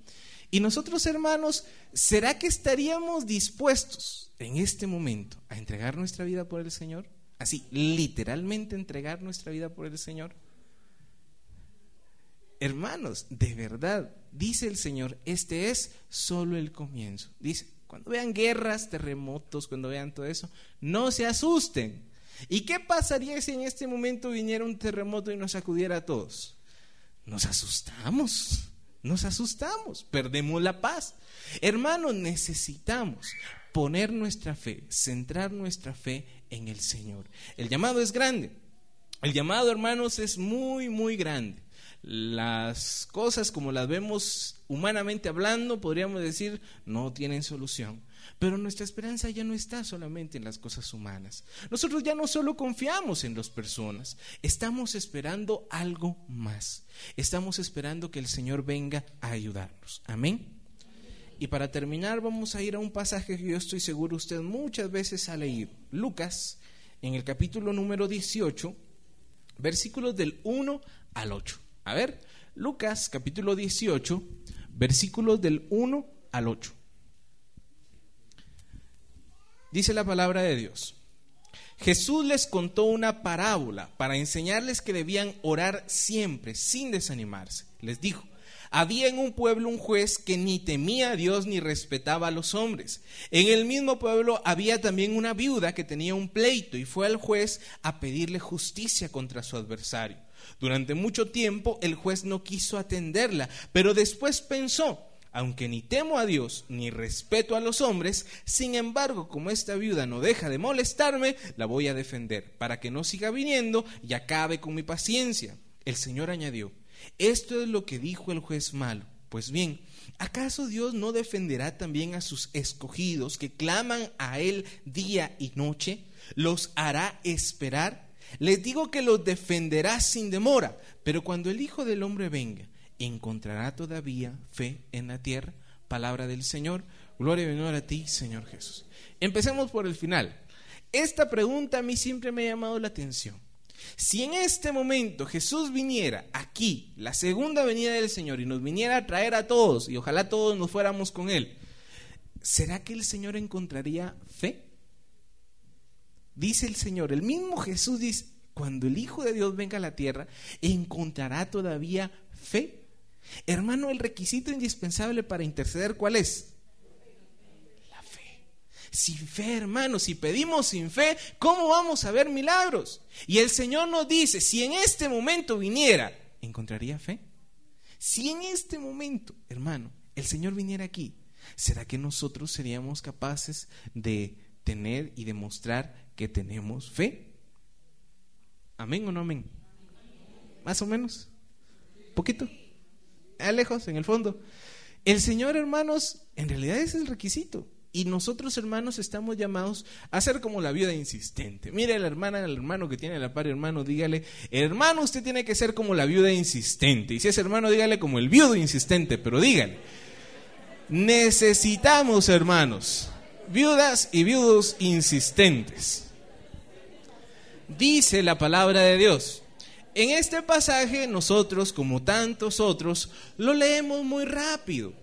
[SPEAKER 1] Y nosotros, hermanos, ¿será que estaríamos dispuestos en este momento a entregar nuestra vida por el Señor? Así, literalmente entregar nuestra vida por el Señor. Hermanos, de verdad, dice el Señor, este es solo el comienzo. Dice, cuando vean guerras, terremotos, cuando vean todo eso, no se asusten. ¿Y qué pasaría si en este momento viniera un terremoto y nos sacudiera a todos? Nos asustamos, nos asustamos, perdemos la paz. Hermanos, necesitamos poner nuestra fe, centrar nuestra fe en el Señor. El llamado es grande. El llamado, hermanos, es muy, muy grande. Las cosas como las vemos humanamente hablando, podríamos decir, no tienen solución. Pero nuestra esperanza ya no está solamente en las cosas humanas. Nosotros ya no solo confiamos en las personas, estamos esperando algo más. Estamos esperando que el Señor venga a ayudarnos. Amén. Y para terminar vamos a ir a un pasaje que yo estoy seguro usted muchas veces ha leído. Lucas, en el capítulo número 18, versículos del 1 al 8. A ver, Lucas capítulo 18, versículos del 1 al 8. Dice la palabra de Dios. Jesús les contó una parábola para enseñarles que debían orar siempre, sin desanimarse. Les dijo, había en un pueblo un juez que ni temía a Dios ni respetaba a los hombres. En el mismo pueblo había también una viuda que tenía un pleito y fue al juez a pedirle justicia contra su adversario. Durante mucho tiempo el juez no quiso atenderla, pero después pensó, aunque ni temo a Dios ni respeto a los hombres, sin embargo, como esta viuda no deja de molestarme, la voy a defender, para que no siga viniendo y acabe con mi paciencia. El Señor añadió, esto es lo que dijo el juez malo. Pues bien, ¿acaso Dios no defenderá también a sus escogidos que claman a Él día y noche? ¿Los hará esperar? Les digo que los defenderá sin demora, pero cuando el Hijo del Hombre venga, ¿encontrará todavía fe en la tierra? Palabra del Señor. Gloria y honor a ti, Señor Jesús. Empecemos por el final. Esta pregunta a mí siempre me ha llamado la atención. si en este momento Jesús viniera aquí, la segunda venida del Señor, y nos viniera a traer a todos, y ojalá todos nos fuéramos con Él, ¿será que el Señor encontraría fe? Dice el Señor, el mismo Jesús dice, cuando el Hijo de Dios venga a la tierra, ¿encontrará todavía fe? Hermano, el requisito indispensable para interceder, ¿cuál es? La fe. Sin fe, hermano, si pedimos sin fe, ¿cómo vamos a ver milagros? Y el Señor nos dice, si en este momento viniera, ¿encontraría fe? Si en este momento, hermano, el Señor viniera aquí, ¿será que nosotros seríamos capaces de tener y demostrar que tenemos fe? ¿Amén o no amén? Más o menos. ¿Poquito? Lejos, en el fondo. El Señor, hermanos, en realidad es el requisito. Y nosotros, hermanos, estamos llamados a ser como la viuda insistente. Mire la hermana, el hermano que tiene la par, hermano, dígale, hermano, usted tiene que ser como la viuda insistente. Y si es hermano, dígale como el viudo insistente, pero dígale. Necesitamos, hermanos, viudas y viudos insistentes. Dice la palabra de Dios. En este pasaje nosotros, como tantos otros, lo leemos muy rápido.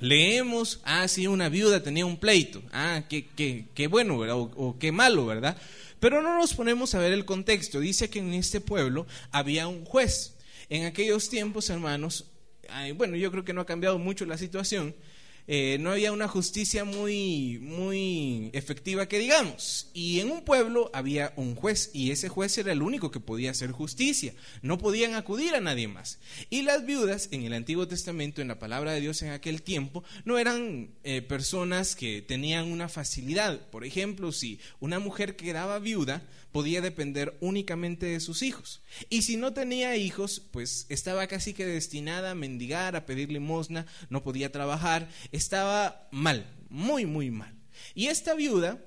[SPEAKER 1] Leemos, ah, sí, una viuda tenía un pleito. Ah, qué, qué, qué bueno, ¿verdad? O, qué malo, ¿verdad? Pero no nos ponemos a ver el contexto. Dice que en este pueblo había un juez. En aquellos tiempos, hermanos, bueno, yo creo que no ha cambiado mucho la situación, eh, no había una justicia muy, muy efectiva que digamos. Y en un pueblo había un juez y ese juez era el único que podía hacer justicia. No podían acudir a nadie más. Y las viudas en el Antiguo Testamento, en la palabra de Dios en aquel tiempo, no eran eh, personas que tenían una facilidad. Por ejemplo, si una mujer quedaba viuda, podía depender únicamente de sus hijos. Y si no tenía hijos, pues estaba casi que destinada a mendigar, a pedir limosna, no podía trabajar, estaba mal, muy, muy mal. Y esta viuda,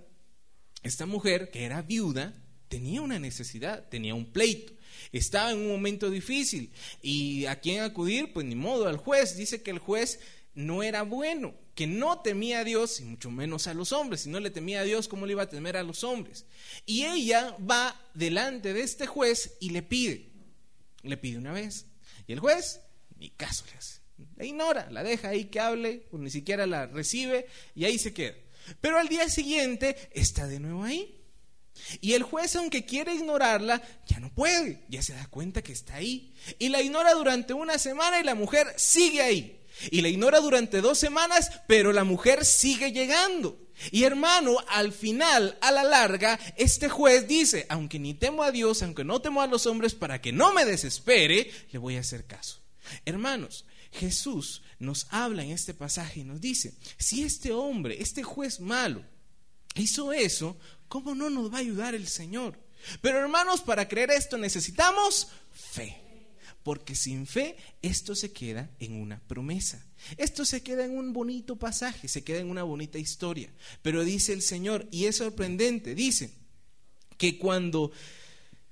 [SPEAKER 1] esta mujer que era viuda, tenía una necesidad, tenía un pleito. Estaba en un momento difícil. ¿Y a quién acudir? Pues ni modo, al juez. Dice que el juez no era bueno, que no temía a Dios y mucho menos a los hombres. Si no le temía a Dios, ¿cómo le iba a temer a los hombres? Y ella va delante de este juez y le pide, le pide una vez. Y el juez, ni caso le hace. La ignora, la deja ahí que hable, pues ni siquiera la recibe y ahí se queda. Pero al día siguiente está de nuevo ahí. Y el juez, aunque quiere ignorarla, ya no puede, ya se da cuenta que está ahí. Y la ignora durante una semana y la mujer sigue ahí. Y la ignora durante dos semanas, pero la mujer sigue llegando. Y hermano, al final, a la larga, este juez dice, aunque ni temo a Dios, aunque no temo a los hombres, para que no me desespere, le voy a hacer caso. Hermanos, Jesús nos habla en este pasaje y nos dice, si este hombre, este juez malo, hizo eso, ¿cómo no nos va a ayudar el Señor? Pero hermanos, para creer esto necesitamos fe porque sin fe esto se queda en una promesa. Esto se queda en un bonito pasaje, se queda en una bonita historia. Pero dice el Señor, y es sorprendente, dice que cuando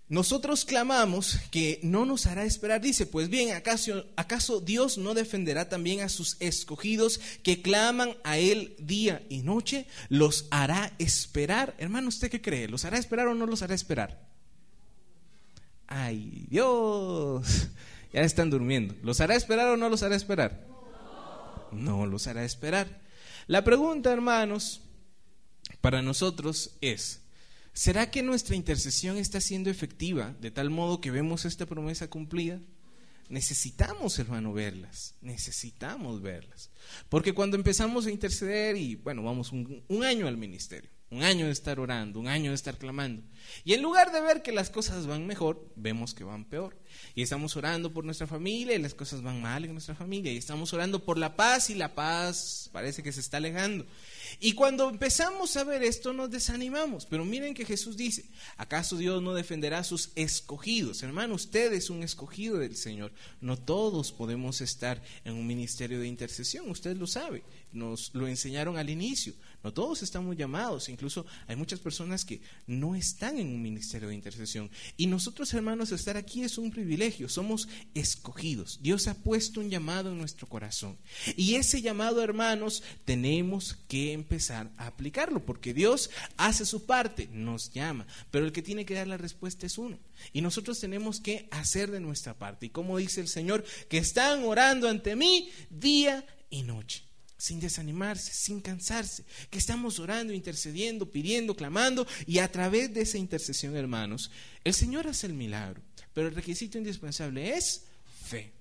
[SPEAKER 1] nosotros clamamos que no nos hará esperar, dice, pues bien, ¿acaso, ¿acaso Dios no defenderá también a sus escogidos que claman a Él día y noche? ¿Los hará esperar? Hermano, ¿usted qué cree? ¿Los hará esperar o no los hará esperar? Ay Dios, [LAUGHS] ya están durmiendo. ¿Los hará esperar o no los hará esperar? No los hará esperar. La pregunta, hermanos, para nosotros es, ¿será que nuestra intercesión está siendo efectiva de tal modo que vemos esta promesa cumplida? Necesitamos, hermano, verlas. Necesitamos verlas. Porque cuando empezamos a interceder y, bueno, vamos un, un año al ministerio, un año de estar orando, un año de estar clamando. Y en lugar de ver que las cosas van mejor, vemos que van peor. Y estamos orando por nuestra familia y las cosas van mal en nuestra familia. Y estamos orando por la paz y la paz parece que se está alejando. Y cuando empezamos a ver esto nos desanimamos. Pero miren que Jesús dice, ¿acaso Dios no defenderá a sus escogidos? Hermano, usted es un escogido del Señor. No todos podemos estar en un ministerio de intercesión, usted lo sabe. Nos lo enseñaron al inicio. No todos estamos llamados. incluso hay muchas personas que no están en un ministerio de intercesión. Y nosotros, hermanos, estar aquí es un privilegio, somos escogidos. Dios ha puesto un llamado en nuestro corazón. Y ese llamado, hermanos, tenemos que empezar a aplicarlo, porque Dios hace su parte, nos llama, pero el que tiene que dar la respuesta es uno. Y nosotros tenemos que hacer de nuestra parte. Y como dice el Señor, que están orando ante mí día y noche sin desanimarse, sin cansarse, que estamos orando, intercediendo, pidiendo, clamando, y a través de esa intercesión, hermanos, el Señor hace el milagro, pero el requisito indispensable es fe.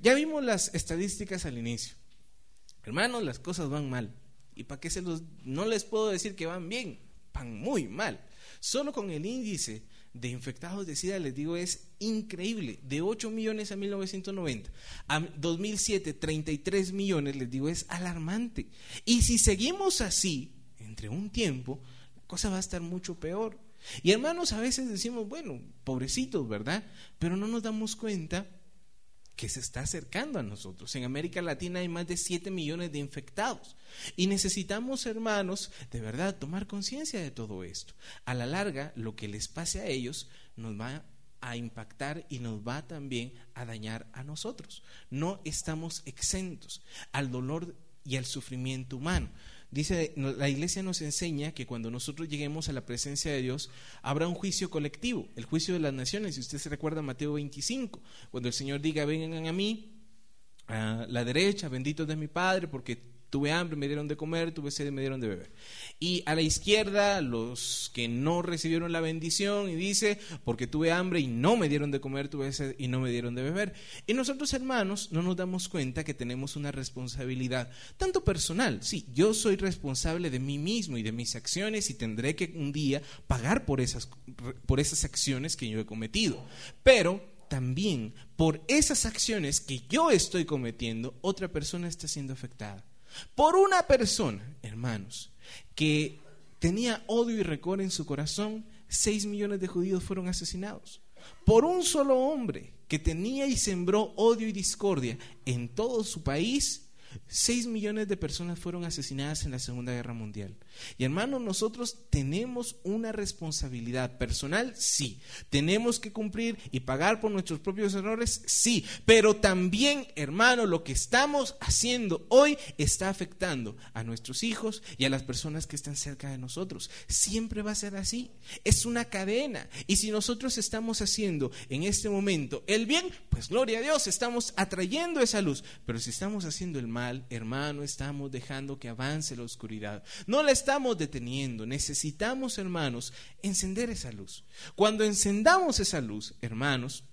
[SPEAKER 1] Ya vimos las estadísticas al inicio. Hermanos, las cosas van mal. ¿Y para qué se los no les puedo decir que van bien? Van muy mal. Solo con el índice de infectados de SIDA, les digo, es increíble. De 8 millones a 1990, a 2007, 33 millones, les digo, es alarmante. Y si seguimos así, entre un tiempo, la cosa va a estar mucho peor. Y hermanos, a veces decimos, bueno, pobrecitos, ¿verdad? Pero no nos damos cuenta que se está acercando a nosotros. En América Latina hay más de 7 millones de infectados. Y necesitamos, hermanos, de verdad tomar conciencia de todo esto. A la larga, lo que les pase a ellos nos va a impactar y nos va también a dañar a nosotros. No estamos exentos al dolor y al sufrimiento humano. Dice, la iglesia nos enseña que cuando nosotros lleguemos a la presencia de Dios, habrá un juicio colectivo, el juicio de las naciones. Si usted se recuerda Mateo 25, cuando el Señor diga, vengan a mí, a la derecha, benditos de mi Padre, porque tuve hambre, me dieron de comer, tuve sed, me dieron de beber. Y a la izquierda, los que no recibieron la bendición, y dice, porque tuve hambre y no me dieron de comer, tuve sed y no me dieron de beber. Y nosotros, hermanos, no nos damos cuenta que tenemos una responsabilidad, tanto personal, sí, yo soy responsable de mí mismo y de mis acciones y tendré que un día pagar por esas, por esas acciones que yo he cometido. Pero también por esas acciones que yo estoy cometiendo, otra persona está siendo afectada. Por una persona, hermanos, que tenía odio y recor en su corazón, seis millones de judíos fueron asesinados. Por un solo hombre que tenía y sembró odio y discordia en todo su país, 6 millones de personas fueron asesinadas en la Segunda Guerra Mundial. Y hermanos, nosotros tenemos una responsabilidad personal, sí. Tenemos que cumplir y pagar por nuestros propios errores, sí. Pero también, hermano, lo que estamos haciendo hoy está afectando a nuestros hijos y a las personas que están cerca de nosotros. Siempre va a ser así. Es una cadena. Y si nosotros estamos haciendo en este momento el bien, pues gloria a Dios, estamos atrayendo esa luz. Pero si estamos haciendo el mal, hermano, estamos dejando que avance la oscuridad. No la estamos deteniendo. Necesitamos, hermanos, encender esa luz. Cuando encendamos esa luz, hermanos,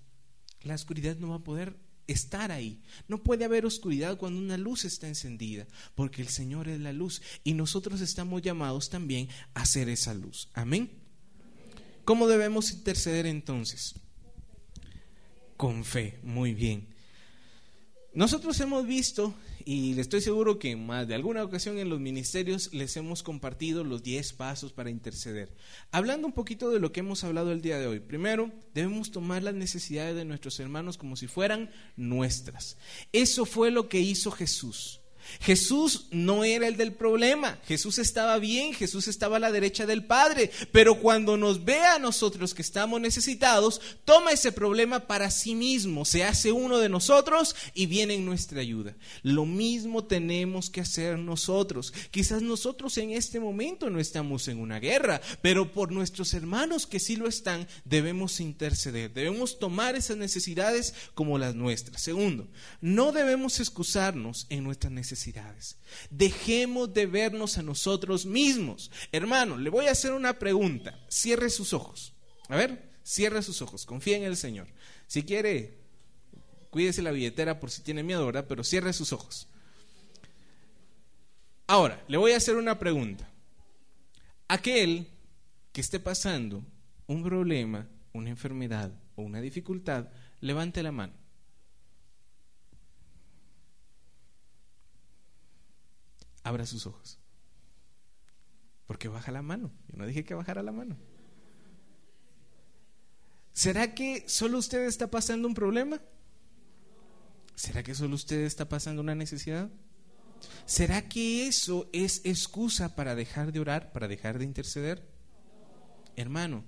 [SPEAKER 1] la oscuridad no va a poder estar ahí. No puede haber oscuridad cuando una luz está encendida, porque el Señor es la luz y nosotros estamos llamados también a ser esa luz. Amén. ¿Cómo debemos interceder entonces? Con fe, muy bien. Nosotros hemos visto y estoy seguro que más de alguna ocasión en los ministerios les hemos compartido los 10 pasos para interceder. Hablando un poquito de lo que hemos hablado el día de hoy. Primero, debemos tomar las necesidades de nuestros hermanos como si fueran nuestras. Eso fue lo que hizo Jesús. Jesús no era el del problema, Jesús estaba bien, Jesús estaba a la derecha del Padre, pero cuando nos ve a nosotros que estamos necesitados, toma ese problema para sí mismo, se hace uno de nosotros y viene en nuestra ayuda. Lo mismo tenemos que hacer nosotros. Quizás nosotros en este momento no estamos en una guerra, pero por nuestros hermanos que sí lo están, debemos interceder, debemos tomar esas necesidades como las nuestras. Segundo, no debemos excusarnos en nuestras necesidades Dejemos de vernos a nosotros mismos. Hermano, le voy a hacer una pregunta. Cierre sus ojos. A ver, cierre sus ojos. Confía en el Señor. Si quiere, cuídese la billetera por si tiene miedo, ¿verdad? Pero cierre sus ojos. Ahora, le voy a hacer una pregunta. Aquel que esté pasando un problema, una enfermedad o una dificultad, levante la mano. Abra sus ojos. Porque baja la mano. Yo no dije que bajara la mano. ¿Será que solo usted está pasando un problema? ¿Será que solo usted está pasando una necesidad? ¿Será que eso es excusa para dejar de orar, para dejar de interceder? Hermano,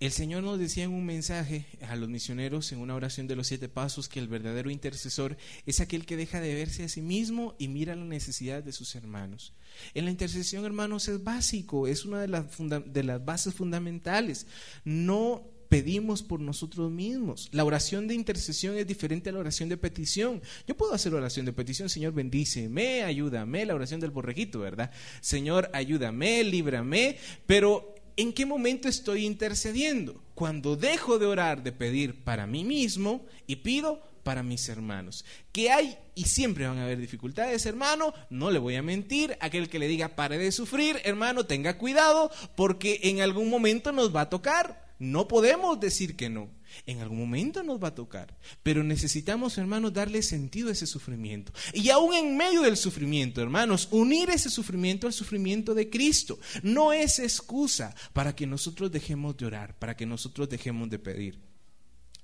[SPEAKER 1] el Señor nos decía en un mensaje a los misioneros en una oración de los siete pasos que el verdadero intercesor es aquel que deja de verse a sí mismo y mira la necesidad de sus hermanos. En la intercesión, hermanos, es básico, es una de las, bases fundamentales. No pedimos por nosotros mismos. La oración de intercesión es diferente a la oración de petición. Yo puedo hacer oración de petición, Señor, bendíceme, ayúdame, la oración del borreguito, ¿verdad? Señor, ayúdame, líbrame, pero ¿en qué momento estoy intercediendo? Cuando dejo de orar, de pedir para mí mismo y pido para mis hermanos. Que hay y siempre van a haber dificultades, hermano, no le voy a mentir. Aquel que le diga pare de sufrir, hermano, tenga cuidado porque en algún momento nos va a tocar. No podemos decir que no. En algún momento nos va a tocar, pero necesitamos, hermanos, darle sentido a ese sufrimiento. Y aún en medio del sufrimiento, hermanos, unir ese sufrimiento al sufrimiento de Cristo. No es excusa para que nosotros dejemos de orar, para que nosotros dejemos de pedir.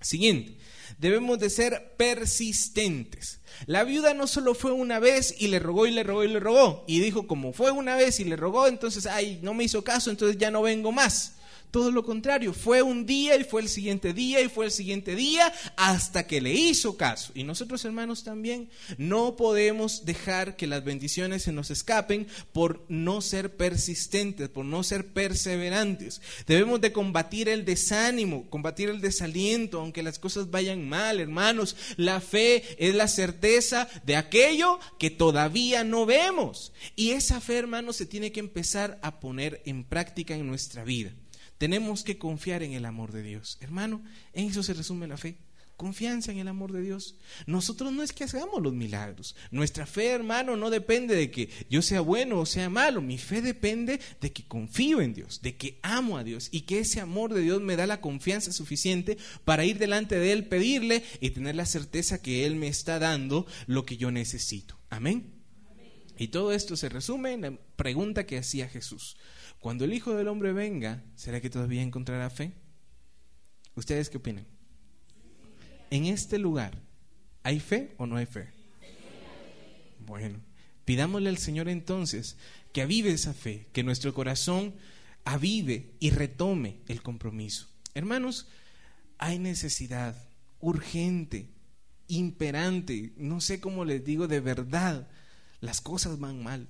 [SPEAKER 1] Siguiente, debemos de ser persistentes. La viuda no solo fue una vez y le rogó y le rogó y le rogó. Y dijo, como fue una vez y le rogó, entonces, ay, no me hizo caso, entonces ya no vengo más. Todo lo contrario, fue un día y fue el siguiente día y fue el siguiente día hasta que le hizo caso. Y nosotros hermanos también no podemos dejar que las bendiciones se nos escapen por no ser persistentes, por no ser perseverantes. Debemos de combatir el desánimo, combatir el desaliento, aunque las cosas vayan mal, hermanos. La fe es la certeza de aquello que todavía no vemos. Y esa fe, hermanos, se tiene que empezar a poner en práctica en nuestra vida. Tenemos que confiar en el amor de Dios. Hermano, en eso se resume la fe. Confianza en el amor de Dios. Nosotros no es que hagamos los milagros. Nuestra fe, hermano, no depende de que yo sea bueno o sea malo. Mi fe depende de que confío en Dios, de que amo a Dios y que ese amor de Dios me da la confianza suficiente para ir delante de Él, pedirle y tener la certeza que Él me está dando lo que yo necesito. Amén. Y todo esto se resume en la pregunta que hacía Jesús. Cuando el Hijo del Hombre venga, ¿será que todavía encontrará fe? ¿Ustedes qué opinan? En este lugar, ¿hay fe o no hay fe? Bueno, pidámosle al Señor entonces que avive esa fe, que nuestro corazón avive y retome el compromiso. Hermanos, hay necesidad urgente, imperante, no sé cómo les digo, de verdad, las cosas van mal.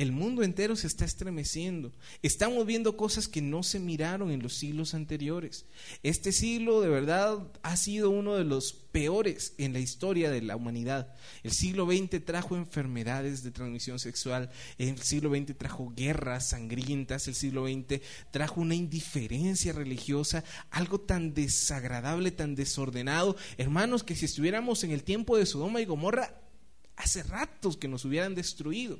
[SPEAKER 1] El mundo entero se está estremeciendo. Estamos viendo cosas que no se miraron en los siglos anteriores. Este siglo de verdad ha sido uno de los peores en la historia de la humanidad. El siglo XX trajo enfermedades de transmisión sexual, el siglo XX trajo guerras sangrientas, el siglo XX trajo una indiferencia religiosa, algo tan desagradable, tan desordenado. Hermanos, que si estuviéramos en el tiempo de Sodoma y Gomorra, hace ratos que nos hubieran destruido.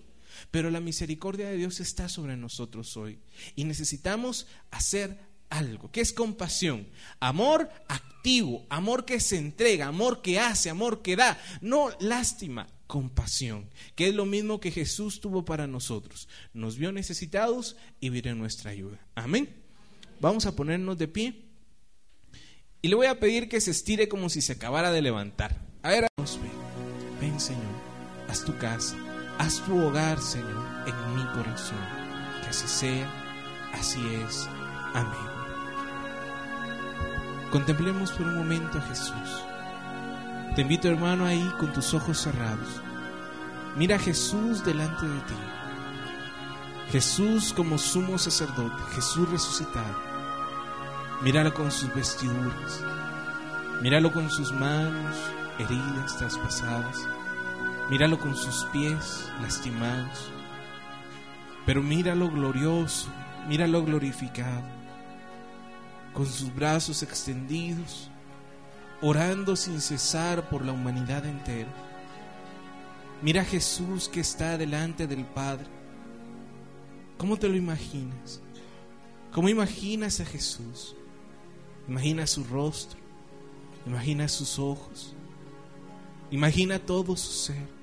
[SPEAKER 1] Pero la misericordia de Dios está sobre nosotros hoy y necesitamos hacer algo, que es compasión, amor activo, amor que se entrega, amor que hace, amor que da, no lástima, compasión, que es lo mismo que Jesús tuvo para nosotros. Nos vio necesitados y vino nuestra ayuda. Amén. Vamos a ponernos de pie y le voy a pedir que se estire como si se acabara de levantar. A ver, ven Señor, haz tu casa Haz tu hogar, Señor, en mi corazón. Que así sea, así es. Amén. Contemplemos por un momento a Jesús. Te invito, hermano, ahí con tus ojos cerrados. Mira a Jesús delante de ti. Jesús como sumo sacerdote, Jesús resucitado. Míralo con sus vestiduras. Míralo con sus manos heridas, traspasadas Míralo con sus pies lastimados. Pero míralo glorioso, míralo glorificado, con sus brazos extendidos, orando sin cesar por la humanidad entera. Mira a Jesús que está delante del Padre. ¿Cómo te lo imaginas? ¿Cómo imaginas a Jesús? Imagina su rostro, imagina sus ojos, imagina todo su ser.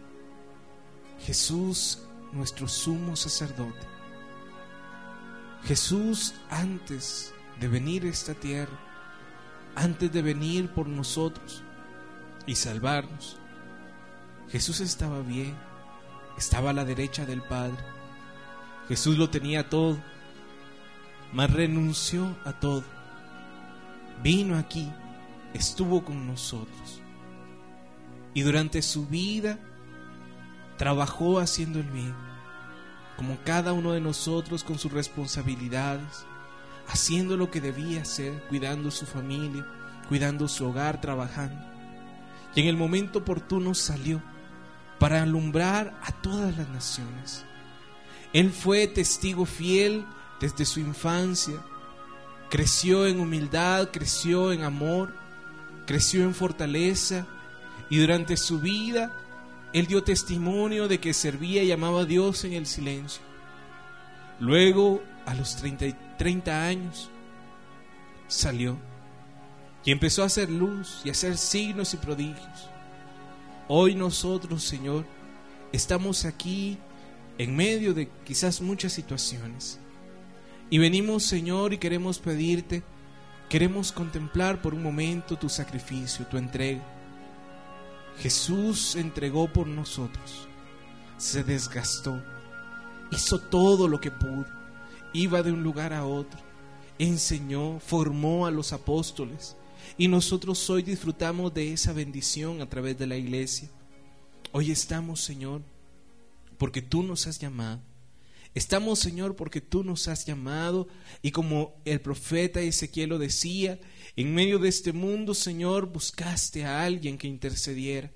[SPEAKER 1] Jesús, nuestro sumo sacerdote. Jesús, antes de venir a esta tierra, antes de venir por nosotros y salvarnos, Jesús estaba bien, estaba a la derecha del Padre. Jesús lo tenía todo, mas renunció a todo. Vino aquí, estuvo con nosotros. Y durante su vida trabajó haciendo el bien, como cada uno de nosotros con sus responsabilidades, haciendo lo que debía hacer, cuidando su familia, cuidando su hogar, trabajando. Y en el momento oportuno salió para alumbrar a todas las naciones. Él fue testigo fiel desde su infancia, creció en humildad, creció en amor, creció en fortaleza y durante su vida él dio testimonio de que servía y amaba a Dios en el silencio. Luego, a los 30, 30 años, salió y empezó a hacer luz y a hacer signos y prodigios. Hoy nosotros, Señor, estamos aquí en medio de quizás muchas situaciones. Y venimos, Señor, y queremos pedirte, queremos contemplar por un momento tu sacrificio, tu entrega. Jesús entregó por nosotros, se desgastó, hizo todo lo que pudo, iba de un lugar a otro, enseñó, formó a los apóstoles y nosotros hoy disfrutamos de esa bendición a través de la iglesia. Hoy estamos, Señor, porque tú nos has llamado. Estamos, Señor, porque tú nos has llamado y como el profeta Ezequiel lo decía, en medio de este mundo, Señor, buscaste a alguien que intercediera.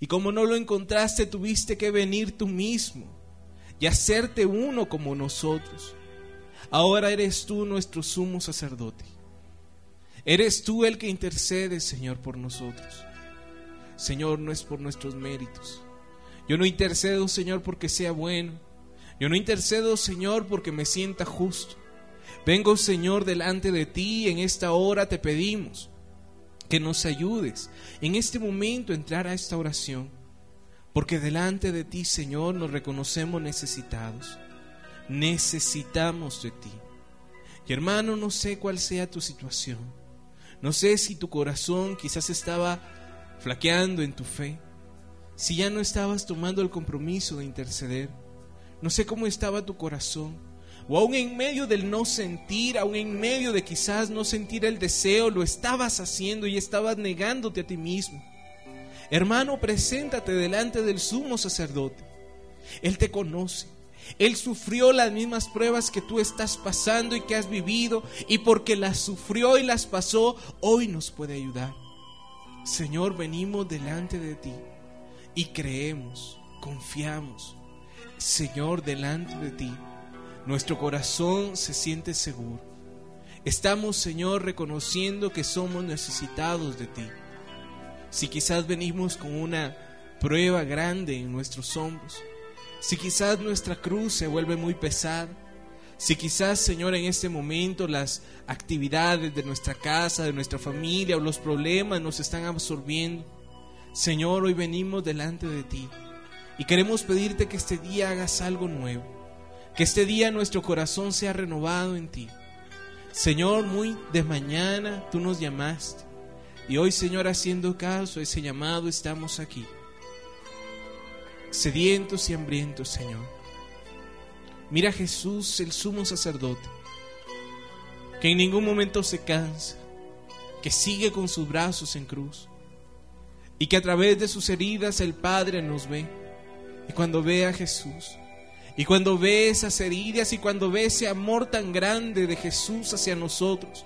[SPEAKER 1] Y como no lo encontraste, tuviste que venir tú mismo y hacerte uno como nosotros. Ahora eres tú nuestro sumo sacerdote. Eres tú el que intercede, Señor, por nosotros. Señor, no es por nuestros méritos. Yo no intercedo, Señor, porque sea bueno. Yo no intercedo, Señor, porque me sienta justo. Vengo, Señor, delante de ti. En esta hora te pedimos que nos ayudes en este momento a entrar a esta oración. Porque delante de ti, Señor, nos reconocemos necesitados. Necesitamos de ti. Y hermano, no sé cuál sea tu situación. No sé si tu corazón quizás estaba flaqueando en tu fe. Si ya no estabas tomando el compromiso de interceder. No sé cómo estaba tu corazón o aún en medio del no sentir, aún en medio de quizás no sentir el deseo, lo estabas haciendo y estabas negándote a ti mismo. Hermano, preséntate delante del sumo sacerdote. Él te conoce. Él sufrió las mismas pruebas que tú estás pasando y que has vivido y porque las sufrió y las pasó, hoy nos puede ayudar. Señor, venimos delante de ti y creemos, confiamos. Señor, delante de ti nuestro corazón se siente seguro. Estamos, Señor, reconociendo que somos necesitados de ti. Si quizás venimos con una prueba grande en nuestros hombros, si quizás nuestra cruz se vuelve muy pesada, si quizás, Señor, en este momento las actividades de nuestra casa, de nuestra familia o los problemas nos están absorbiendo, Señor, hoy venimos delante de ti y queremos pedirte que este día hagas algo nuevo que este día nuestro corazón sea renovado en ti. Señor, muy de mañana tú nos llamaste. Y hoy, Señor, haciendo caso a ese llamado, estamos aquí. Sedientos y hambrientos, Señor. Mira a Jesús, el sumo sacerdote, que en ningún momento se cansa, que sigue con sus brazos en cruz y que a través de sus heridas el Padre nos ve. Y cuando ve a Jesús, y cuando ve esas heridas y cuando ve ese amor tan grande de Jesús hacia nosotros,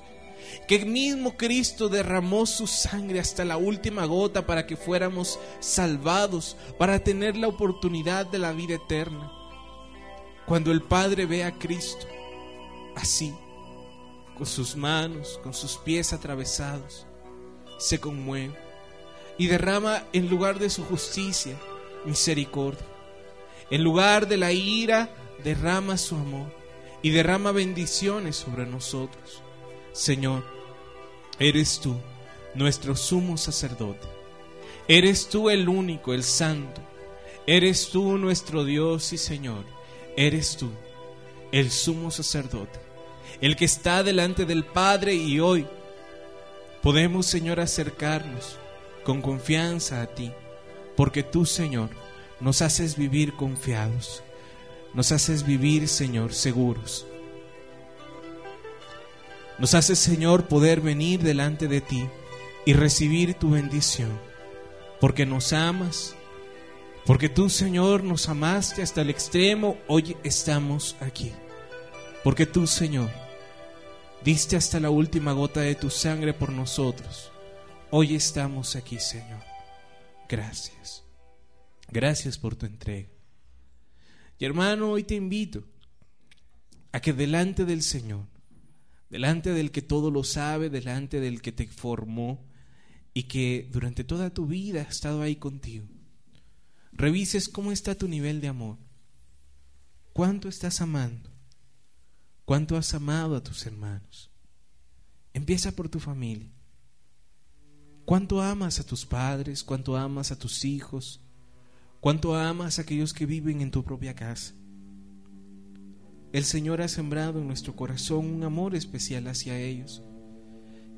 [SPEAKER 1] que el mismo Cristo derramó su sangre hasta la última gota para que fuéramos salvados, para tener la oportunidad de la vida eterna. Cuando el Padre ve a Cristo así, con sus manos, con sus pies atravesados, se conmueve y derrama en lugar de su justicia misericordia. En lugar de la ira, derrama su amor y derrama bendiciones sobre nosotros. Señor, eres tú nuestro sumo sacerdote. Eres tú el único, el santo. Eres tú nuestro Dios y Señor. Eres tú el sumo sacerdote, el que está delante del Padre y hoy podemos, Señor, acercarnos con confianza a ti, porque tú, Señor, nos haces vivir confiados, nos haces vivir, Señor, seguros. Nos haces, Señor, poder venir delante de ti y recibir tu bendición, porque nos amas, porque tú, Señor, nos amaste hasta el extremo, hoy estamos aquí. Porque tú, Señor, diste hasta la última gota de tu sangre por nosotros. Hoy estamos aquí, Señor. Gracias. Gracias por tu entrega. Y hermano, hoy te invito a que delante del Señor, delante del que todo lo sabe, delante del que te formó y que durante toda tu vida ha estado ahí contigo, revises cómo está tu nivel de amor. ¿Cuánto estás amando? ¿Cuánto has amado a tus hermanos? Empieza por tu familia. ¿Cuánto amas a tus padres? ¿Cuánto amas a tus hijos? ¿Cuánto amas a aquellos que viven en tu propia casa? El Señor ha sembrado en nuestro corazón un amor especial hacia ellos.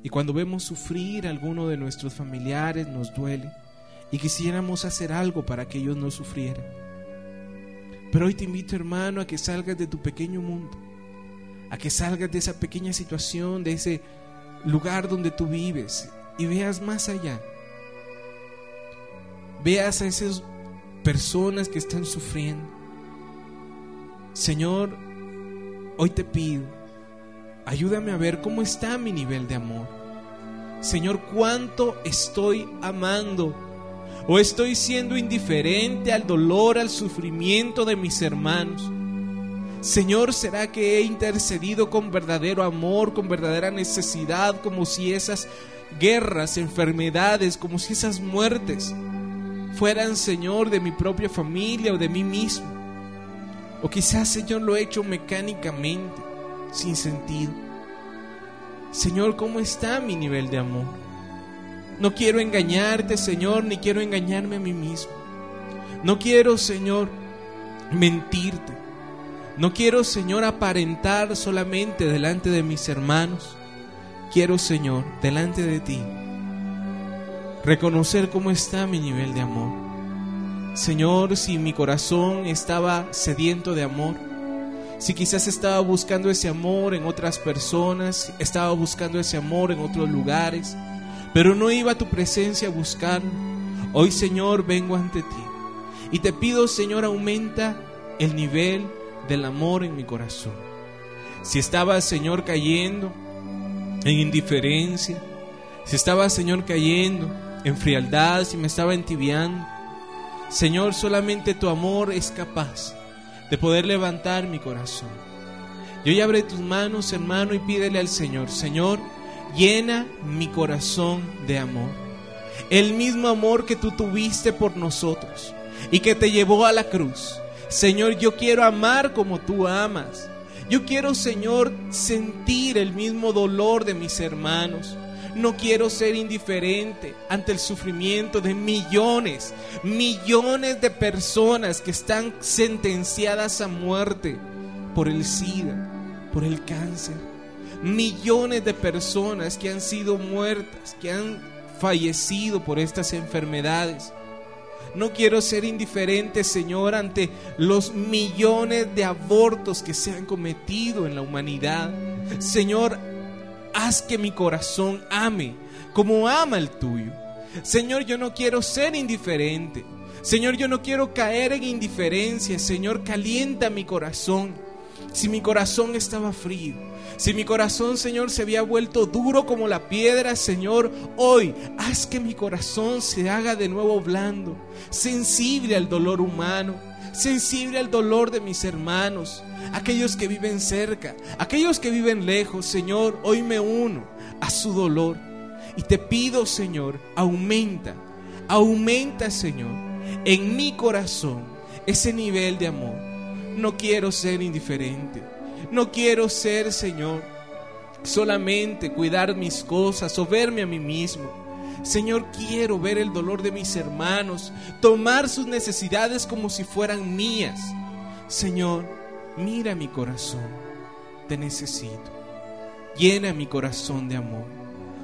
[SPEAKER 1] Y cuando vemos sufrir a alguno de nuestros familiares nos duele y quisiéramos hacer algo para que ellos no sufrieran. Pero hoy te invito hermano a que salgas de tu pequeño mundo, a que salgas de esa pequeña situación, de ese lugar donde tú vives y veas más allá. Veas a esas personas que están sufriendo. Señor, hoy te pido, ayúdame a ver cómo está mi nivel de amor. Señor, cuánto estoy amando o estoy siendo indiferente al dolor, al sufrimiento de mis hermanos. Señor, ¿será que he intercedido con verdadero amor, con verdadera necesidad, como si esas guerras, enfermedades, como si esas muertes fueran, Señor, de mi propia familia o de mí mismo. O quizás, Señor, lo he hecho mecánicamente, sin sentido. Señor, ¿cómo está mi nivel de amor? No quiero engañarte, Señor, ni quiero engañarme a mí mismo. No quiero, Señor, mentirte. No quiero, Señor, aparentar solamente delante de mis hermanos. Quiero, Señor, delante de ti, reconocer cómo está mi nivel de amor. Señor, si mi corazón estaba sediento de amor, si quizás estaba buscando ese amor en otras personas, estaba buscando ese amor en otros lugares, pero no iba a tu presencia a buscar, hoy Señor vengo ante ti y te pido Señor aumenta el nivel del amor en mi corazón. Si estaba Señor cayendo, en indiferencia, si estaba, Señor, cayendo en frialdad, si me estaba entibiando, Señor, solamente tu amor es capaz de poder levantar mi corazón. Yo ya abre tus manos, hermano, y pídele al Señor, Señor, llena mi corazón de amor. El mismo amor que tú tuviste por nosotros y que te llevó a la cruz. Señor, yo quiero amar como tú amas. Yo quiero, Señor, sentir el mismo dolor de mis hermanos. No quiero ser indiferente ante el sufrimiento de millones, millones de personas que están sentenciadas a muerte por el SIDA, por el cáncer. Millones de personas que han sido muertas, que han fallecido por estas enfermedades. No quiero ser indiferente, Señor, ante los millones de abortos que se han cometido en la humanidad. Señor, haz que mi corazón ame como ama el tuyo. Señor, yo no quiero ser indiferente. Señor, yo no quiero caer en indiferencia. Señor, calienta mi corazón. Si mi corazón estaba frío, si mi corazón, Señor, se había vuelto duro como la piedra, Señor, hoy haz que mi corazón se haga de nuevo blando, sensible al dolor humano, sensible al dolor de mis hermanos, aquellos que viven cerca, aquellos que viven lejos, Señor, hoy me uno a su dolor. Y te pido, Señor, aumenta, aumenta, Señor, en mi corazón ese nivel de amor. No quiero ser indiferente. No quiero ser, Señor, solamente cuidar mis cosas o verme a mí mismo. Señor, quiero ver el dolor de mis hermanos, tomar sus necesidades como si fueran mías. Señor, mira mi corazón, te necesito. Llena mi corazón de amor.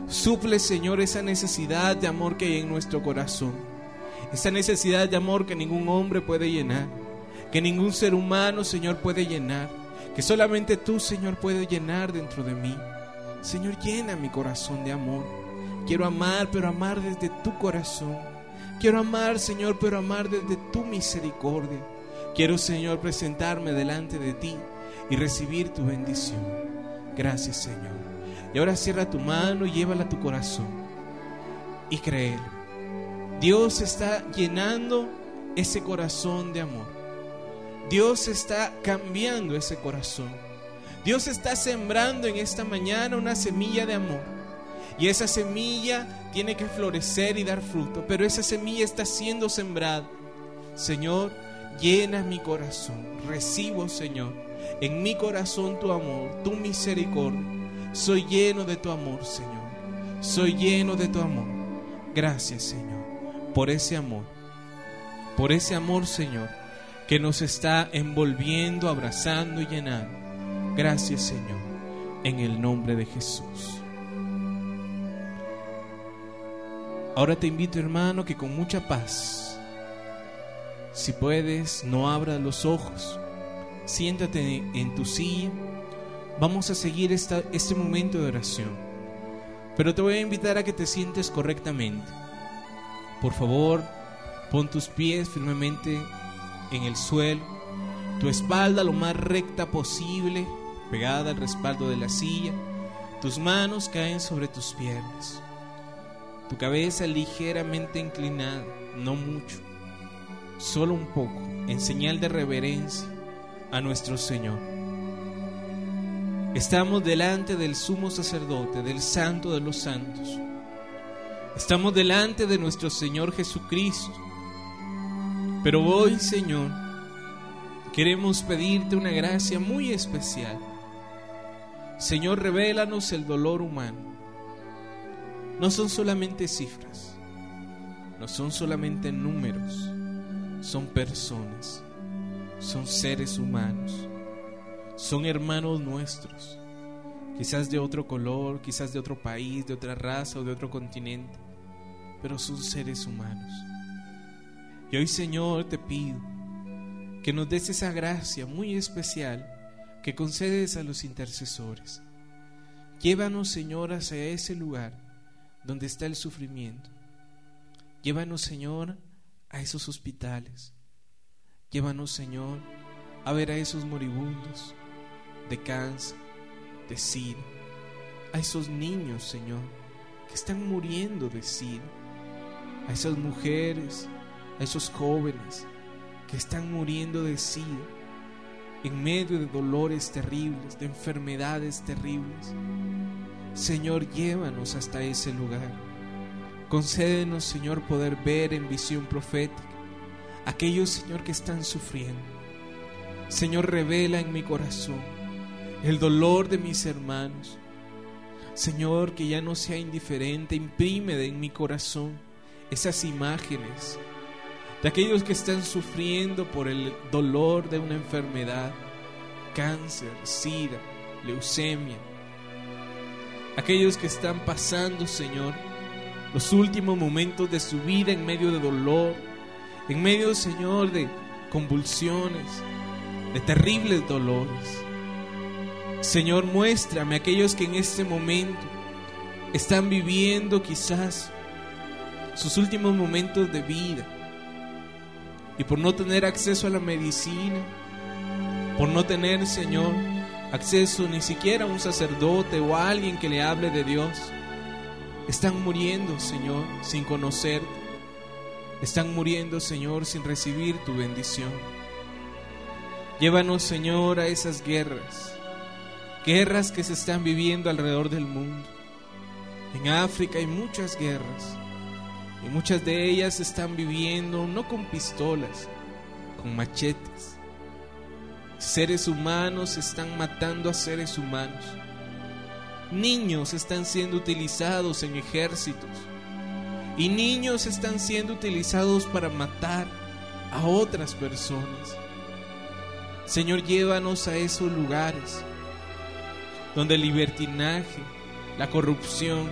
[SPEAKER 1] Suple, Señor, esa necesidad de amor que hay en nuestro corazón. Esa necesidad de amor que ningún hombre puede llenar, que ningún ser humano, Señor, puede llenar, que solamente tú, Señor, puedes llenar dentro de mí. Señor, llena mi corazón de amor. Quiero amar, pero amar desde tu corazón. Quiero amar, Señor, pero amar desde tu misericordia. Quiero, Señor, presentarme delante de ti y recibir tu bendición. Gracias, Señor. Y ahora cierra tu mano y llévala a tu corazón y créelo. Dios está llenando ese corazón de amor. Dios está cambiando ese corazón. Dios está sembrando en esta mañana una semilla de amor. Y esa semilla tiene que florecer y dar fruto. Pero esa semilla está siendo sembrada. Señor, llena mi corazón. Recibo, Señor, en mi corazón tu amor, tu misericordia. Soy lleno de tu amor, Señor. Soy lleno de tu amor. Gracias, Señor, por ese amor. Por ese amor, Señor, que nos está envolviendo, abrazando y llenando. Gracias, Señor, en el nombre de Jesús. Ahora te invito, hermano, que con mucha paz, si puedes, no abras los ojos, siéntate en tu silla. Vamos a seguir este momento de oración. Pero te voy a invitar a que te sientes correctamente. Por favor, pon tus pies firmemente en el suelo, tu espalda lo más recta posible, pegada al respaldo de la silla. Tus manos caen sobre tus piernas. Tu cabeza ligeramente inclinada, no mucho, solo un poco, en señal de reverencia a nuestro Señor. Estamos delante del sumo sacerdote, del santo de los santos. Estamos delante de nuestro Señor Jesucristo. Pero hoy, Señor, queremos pedirte una gracia muy especial. Señor, revélanos el dolor humano. No son solamente cifras, no son solamente números, son personas, son seres humanos, son hermanos nuestros, quizás de otro color, quizás de otro país, de otra raza o de otro continente, pero son seres humanos. Y hoy, Señor, te pido que nos des esa gracia muy especial que concedes a los intercesores. Llévanos, Señor, hacia ese lugar donde está el sufrimiento. Llévanos, Señor, a esos hospitales. Llévanos, Señor, a ver a esos moribundos de cáncer, de SIDA, a esos niños, Señor, que están muriendo de SIDA, a esas mujeres, a esos jóvenes que están muriendo de SIDA en medio de dolores terribles, de enfermedades terribles. Señor, llévanos hasta ese lugar. Concédenos, Señor, poder ver en visión profética aquellos, Señor, que están sufriendo. Señor, revela en mi corazón el dolor de mis hermanos. Señor, que ya no sea indiferente, imprime en mi corazón esas imágenes de aquellos que están sufriendo por el dolor de una enfermedad, cáncer, sida, leucemia, aquellos que están pasando, Señor, los últimos momentos de su vida en medio de dolor, en medio, Señor, de convulsiones, de terribles dolores. Señor, muéstrame aquellos que en este momento están viviendo quizás sus últimos momentos de vida y por no tener acceso a la medicina, por no tener, Señor, acceso ni siquiera a un sacerdote o a alguien que le hable de Dios. Están muriendo, Señor, sin conocerte. Están muriendo, Señor, sin recibir tu bendición. Llévanos, Señor, a esas guerras. Guerras que se están viviendo alrededor del mundo. En África hay muchas guerras. Y muchas de ellas se están viviendo no con pistolas, con machetes Seres humanos están matando a seres humanos. Niños están siendo utilizados en ejércitos. Y niños están siendo utilizados para matar a otras personas. Señor, llévanos a esos lugares donde el libertinaje, la corrupción,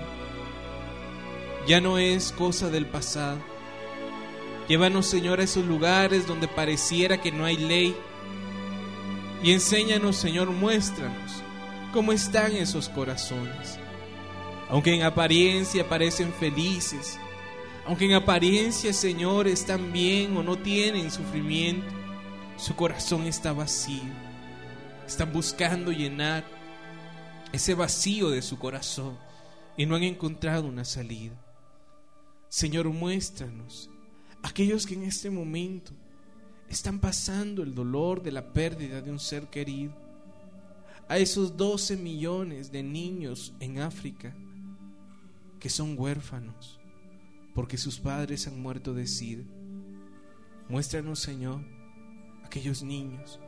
[SPEAKER 1] ya no es cosa del pasado. Llévanos, Señor, a esos lugares donde pareciera que no hay ley. Y enséñanos, Señor, muéstranos cómo están esos corazones. Aunque en apariencia parecen felices, aunque en apariencia, Señor, están bien o no tienen sufrimiento, su corazón está vacío. Están buscando llenar ese vacío de su corazón y no han encontrado una salida. Señor, muéstranos aquellos que en este momento están pasando el dolor de la pérdida de un ser querido, a esos 12 millones de niños en África que son huérfanos porque sus padres han muerto de sida. Muéstranos, Señor, aquellos niños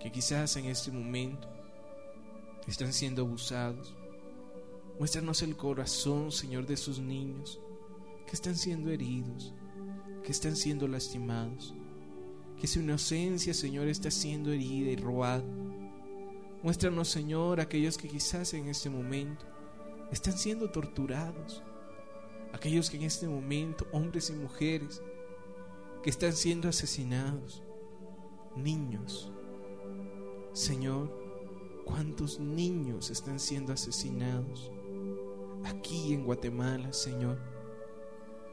[SPEAKER 1] que quizás en este momento están siendo abusados. Muéstranos el corazón, Señor, de sus niños que están siendo heridos, que están siendo lastimados, que su inocencia, Señor, está siendo herida y robada. Muéstranos, Señor, aquellos que quizás en este momento están siendo torturados, aquellos que en este momento, hombres y mujeres, que están siendo asesinados, niños. Señor, ¿cuántos niños están siendo asesinados aquí en Guatemala, Señor?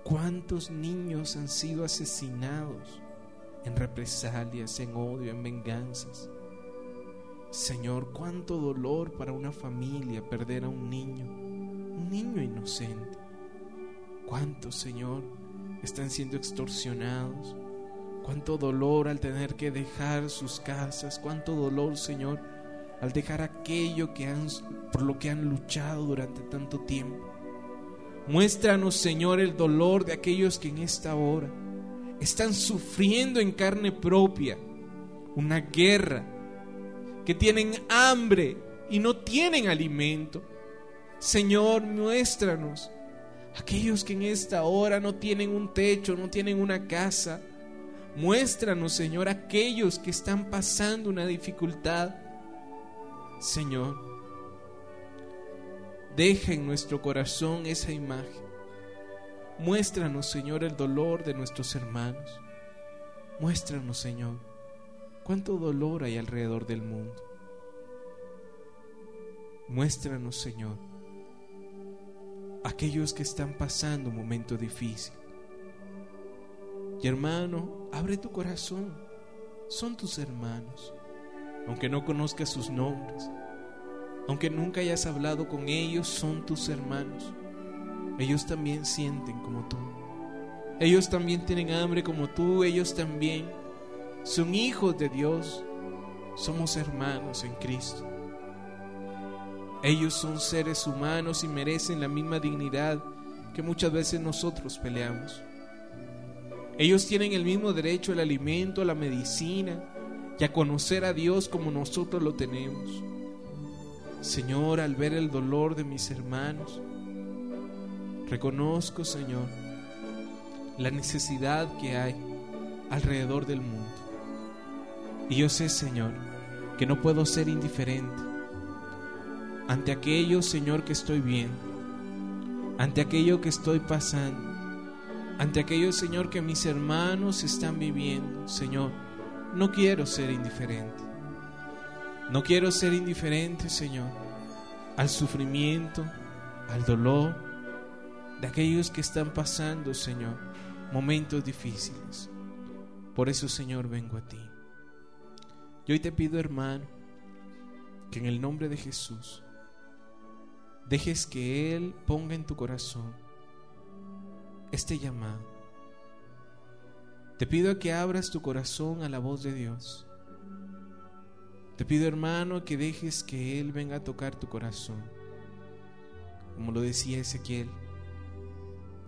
[SPEAKER 1] ¿Cuántos niños han sido asesinados en represalias, en odio, en venganzas? Señor, cuánto dolor para una familia perder a un niño, un niño inocente. ¿Cuántos, Señor, están siendo extorsionados? Cuánto dolor al tener que dejar sus casas, cuánto dolor, Señor, al dejar aquello que han, por lo que han luchado durante tanto tiempo. Muéstranos, Señor, el dolor de aquellos que en esta hora están sufriendo en carne propia una guerra, que tienen hambre y no tienen alimento. Señor, muéstranos aquellos que en esta hora no tienen un techo, no tienen una casa. Muéstranos, Señor, aquellos que están pasando una dificultad. Señor, deja en nuestro corazón esa imagen. Muéstranos, Señor, el dolor de nuestros hermanos. Muéstranos, Señor, cuánto dolor hay alrededor del mundo. Muéstranos, Señor, aquellos que están pasando un momento difícil. Y hermano, abre tu corazón. Son tus hermanos. Aunque no conozcas sus nombres, aunque nunca hayas hablado con ellos, son tus hermanos. Ellos también sienten como tú. Ellos también tienen hambre como tú. Ellos también son hijos de Dios. Somos hermanos en Cristo. Ellos son seres humanos y merecen la misma dignidad que muchas veces nosotros peleamos. Ellos tienen el mismo derecho al alimento, a la medicina y a conocer a Dios como nosotros lo tenemos. Señor, al ver el dolor de mis hermanos, reconozco, Señor, la necesidad que hay alrededor del mundo. Y yo sé, Señor, que no puedo ser indiferente ante aquello, Señor, que estoy viendo, ante aquello que estoy pasando, ante aquello, Señor, que mis hermanos están viviendo, Señor, no quiero ser indiferente. No quiero ser indiferente, Señor, al sufrimiento, al dolor de aquellos que están pasando, Señor, momentos difíciles. Por eso, Señor, vengo a ti. Y hoy te pido, hermano, que en el nombre de Jesús, dejes que Él ponga en tu corazón este llamado. Te pido que abras tu corazón a la voz de Dios. Te pido hermano que dejes que Él venga a tocar tu corazón. Como lo decía Ezequiel,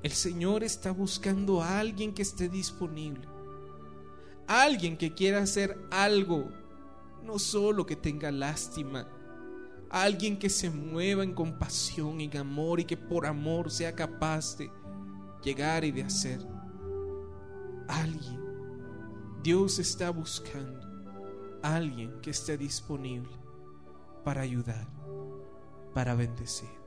[SPEAKER 1] el Señor está buscando a alguien que esté disponible. Alguien que quiera hacer algo, no solo que tenga lástima, alguien que se mueva en compasión, en amor y que por amor sea capaz de llegar y de hacer. Alguien. Dios está buscando alguien que esté disponible para ayudar, para bendecir.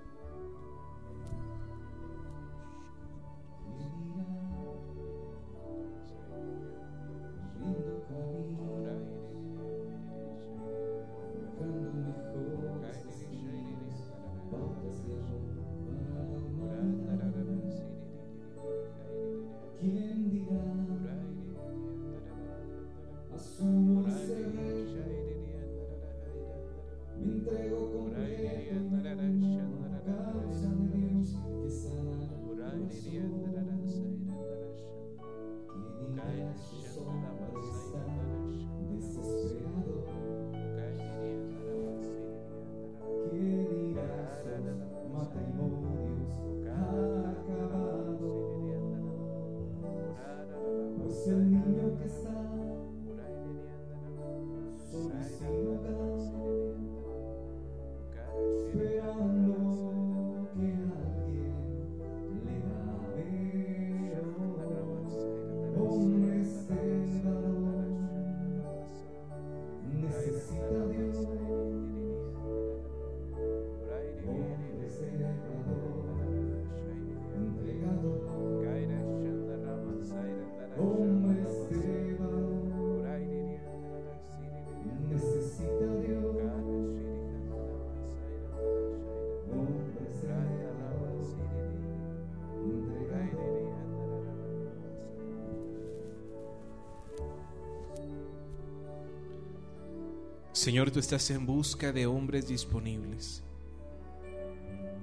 [SPEAKER 1] Señor, tú estás en busca de hombres disponibles,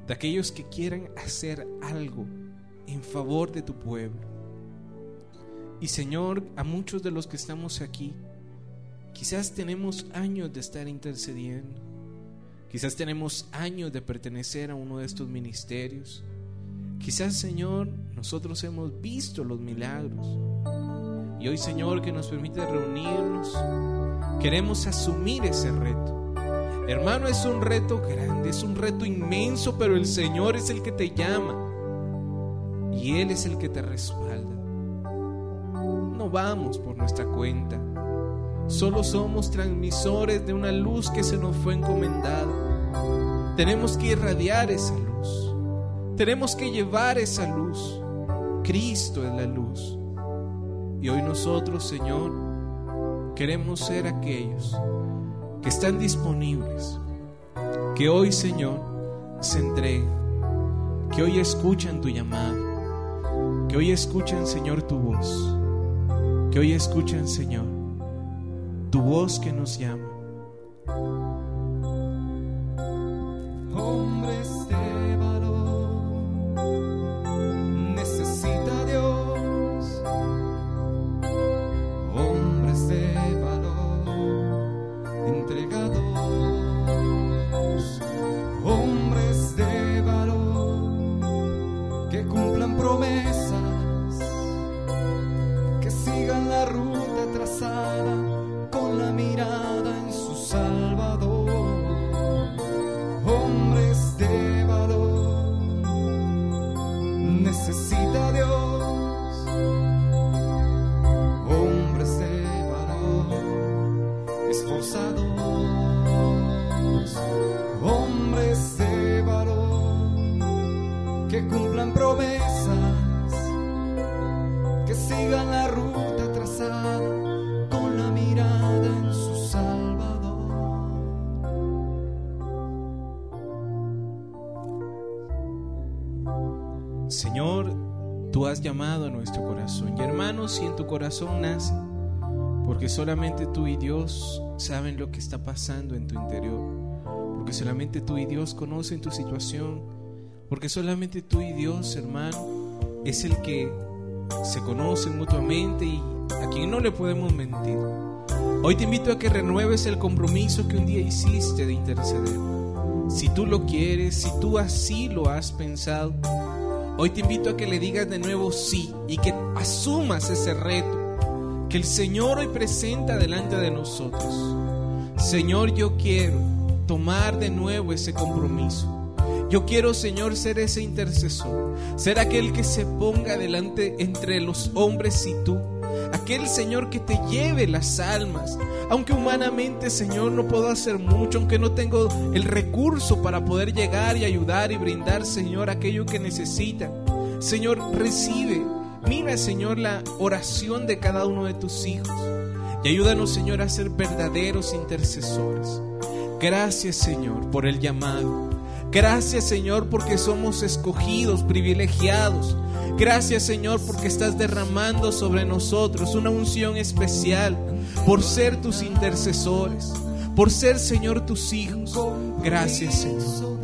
[SPEAKER 1] de aquellos que quieran hacer algo en favor de tu pueblo. Y Señor, a muchos de los que estamos aquí, quizás tenemos años de estar intercediendo, quizás tenemos años de pertenecer a uno de estos ministerios, quizás Señor, nosotros hemos visto los milagros. Y hoy Señor que nos permite reunirnos, queremos asumir ese reto. Hermano, es un reto grande, es un reto inmenso, pero el Señor es el que te llama y Él es el que te respalda. No vamos por nuestra cuenta, solo somos transmisores de una luz que se nos fue encomendada. Tenemos que irradiar esa luz, tenemos que llevar esa luz. Cristo es la luz. Y hoy nosotros, Señor, Queremos ser aquellos que están disponibles, que hoy, Señor, se entreguen, que hoy escuchan tu llamado, que hoy escuchan, Señor, tu voz, que hoy escuchan, Señor, tu voz que nos llama. Corazón nace, porque solamente tú y Dios saben lo que está pasando en tu interior, porque solamente tú y Dios conocen tu situación, porque solamente tú y Dios, hermano, es el que se conocen mutuamente y a quien no le podemos mentir. Hoy te invito a que renueves el compromiso que un día hiciste de interceder. Si tú lo quieres, si tú así lo has pensado, Hoy te invito a que le digas de nuevo sí y que asumas ese reto que el Señor hoy presenta delante de nosotros. Señor, yo quiero tomar de nuevo ese compromiso. Yo quiero, Señor, ser ese intercesor, ser aquel que se ponga delante entre los hombres y tú, aquel Señor que te lleve las almas, aunque humanamente, Señor, no puedo hacer mucho, aunque no tengo el recurso para poder llegar y ayudar y brindar, Señor, aquello que necesitan. Señor, recibe. Mira, Señor, la oración de cada uno de tus hijos. Y ayúdanos, Señor, a ser verdaderos intercesores. Gracias, Señor, por el llamado. Gracias, Señor, porque somos escogidos, privilegiados. Gracias, Señor, porque estás derramando sobre nosotros una unción especial por ser tus intercesores, por ser, Señor, tus hijos. Gracias, Señor.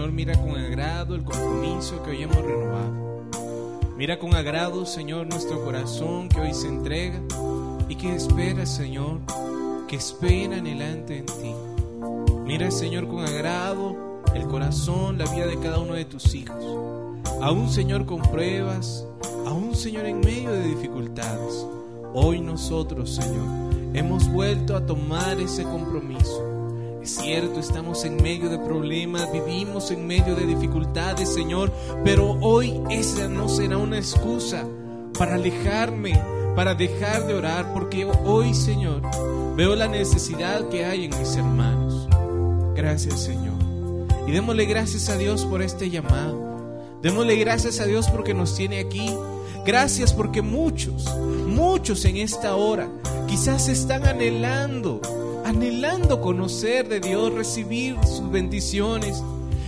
[SPEAKER 1] Señor, mira con agrado el compromiso que hoy hemos renovado. Mira con agrado, Señor, nuestro corazón que hoy se entrega y que espera, Señor, que espera anhelante en ti. Mira, Señor, con agrado el corazón, la vida de cada uno de tus hijos. Aún, Señor, con pruebas, aún, Señor, en medio de dificultades. Hoy nosotros, Señor, hemos vuelto a tomar ese compromiso es cierto, estamos en medio de problemas, vivimos en medio de dificultades, Señor, pero hoy esa no será una excusa para alejarme, para dejar de orar, porque hoy, Señor, veo la necesidad que hay en mis hermanos. Gracias, Señor. Y démosle gracias a Dios por este llamado. Démosle gracias a Dios porque nos tiene aquí. Gracias porque muchos, muchos en esta hora quizás están anhelando anhelando conocer de Dios, recibir sus bendiciones.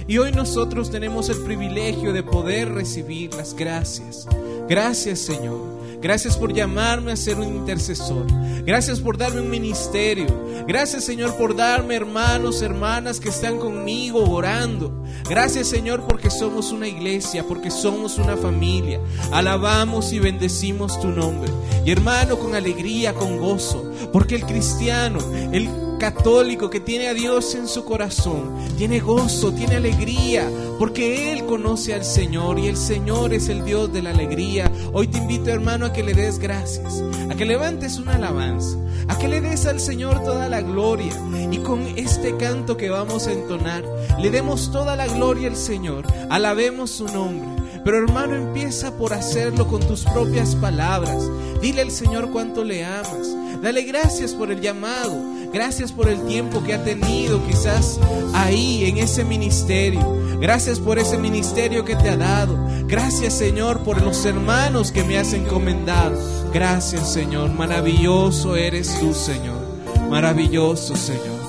[SPEAKER 1] Y hoy nosotros tenemos el privilegio de poder recibir las gracias. Gracias Señor. Gracias por llamarme a ser un intercesor. Gracias por darme un ministerio. Gracias Señor por darme hermanos, hermanas que están conmigo orando. Gracias Señor porque somos una iglesia, porque somos una familia. Alabamos y bendecimos tu nombre. Y hermano, con alegría, con gozo. Porque el cristiano, el católico que tiene a Dios en su corazón, tiene gozo, tiene alegría, porque Él conoce al Señor y el Señor es el Dios de la alegría. Hoy te invito hermano a que le des gracias, a que levantes una alabanza, a que le des al Señor toda la gloria y con este canto que vamos a entonar, le demos toda la gloria al Señor, alabemos su nombre. Pero hermano, empieza por hacerlo con tus propias palabras. Dile al Señor cuánto le amas. Dale gracias por el llamado. Gracias por el tiempo que ha tenido quizás ahí en ese ministerio. Gracias por ese ministerio que te ha dado. Gracias Señor por los hermanos que me has encomendado. Gracias Señor. Maravilloso eres tú Señor. Maravilloso Señor.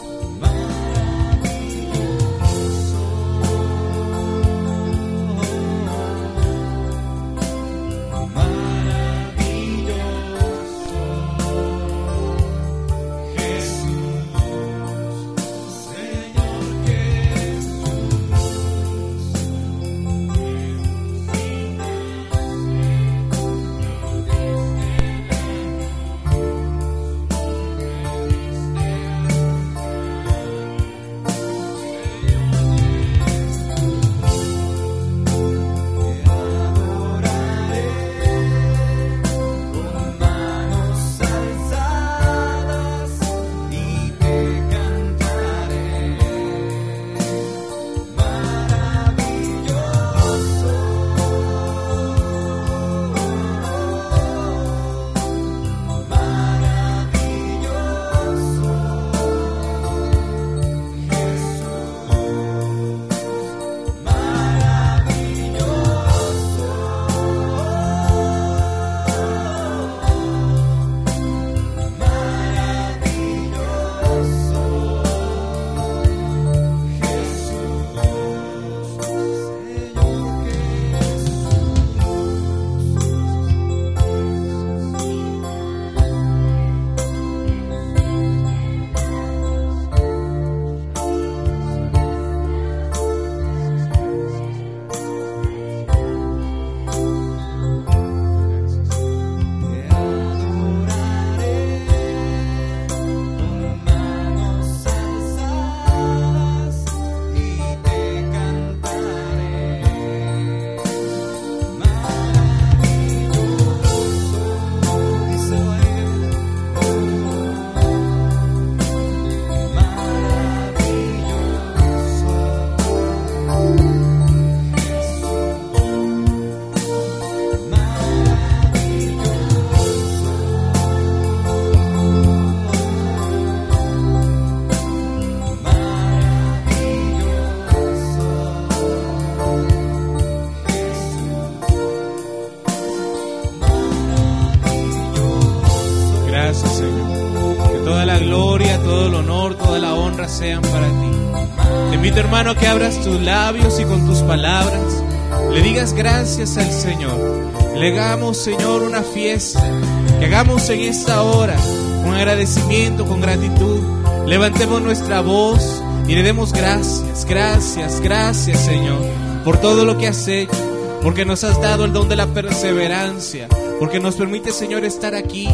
[SPEAKER 1] Hermano, que abras tus labios y con tus palabras le digas gracias al Señor. Le hagamos, Señor, una fiesta. Que hagamos en esta hora con agradecimiento, con gratitud. levantemos nuestra voz y le demos gracias, gracias, gracias Señor por todo lo que has hecho, porque nos has dado el don de la perseverancia, porque nos permite Señor estar aquí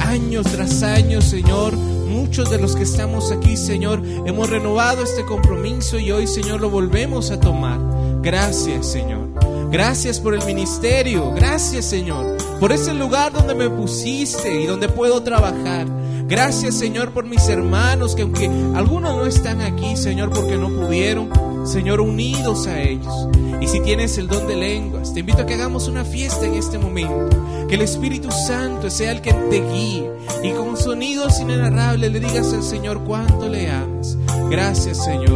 [SPEAKER 1] años tras años Señor. Muchos de los que estamos aquí Señor hemos renovado este compromiso y hoy Señor lo volvemos a tomar. Gracias Señor. Gracias por el ministerio. Gracias Señor por ese lugar donde me pusiste y donde puedo trabajar. Gracias Señor por mis hermanos que aunque algunos no están aquí Señor porque no pudieron, Señor unidos a ellos. Y si tienes el don de lenguas, te invito a que hagamos una fiesta en este momento. Que el Espíritu Santo sea el que te guíe. Y con sonidos inenarrables le digas al Señor cuánto le amas. Gracias, Señor.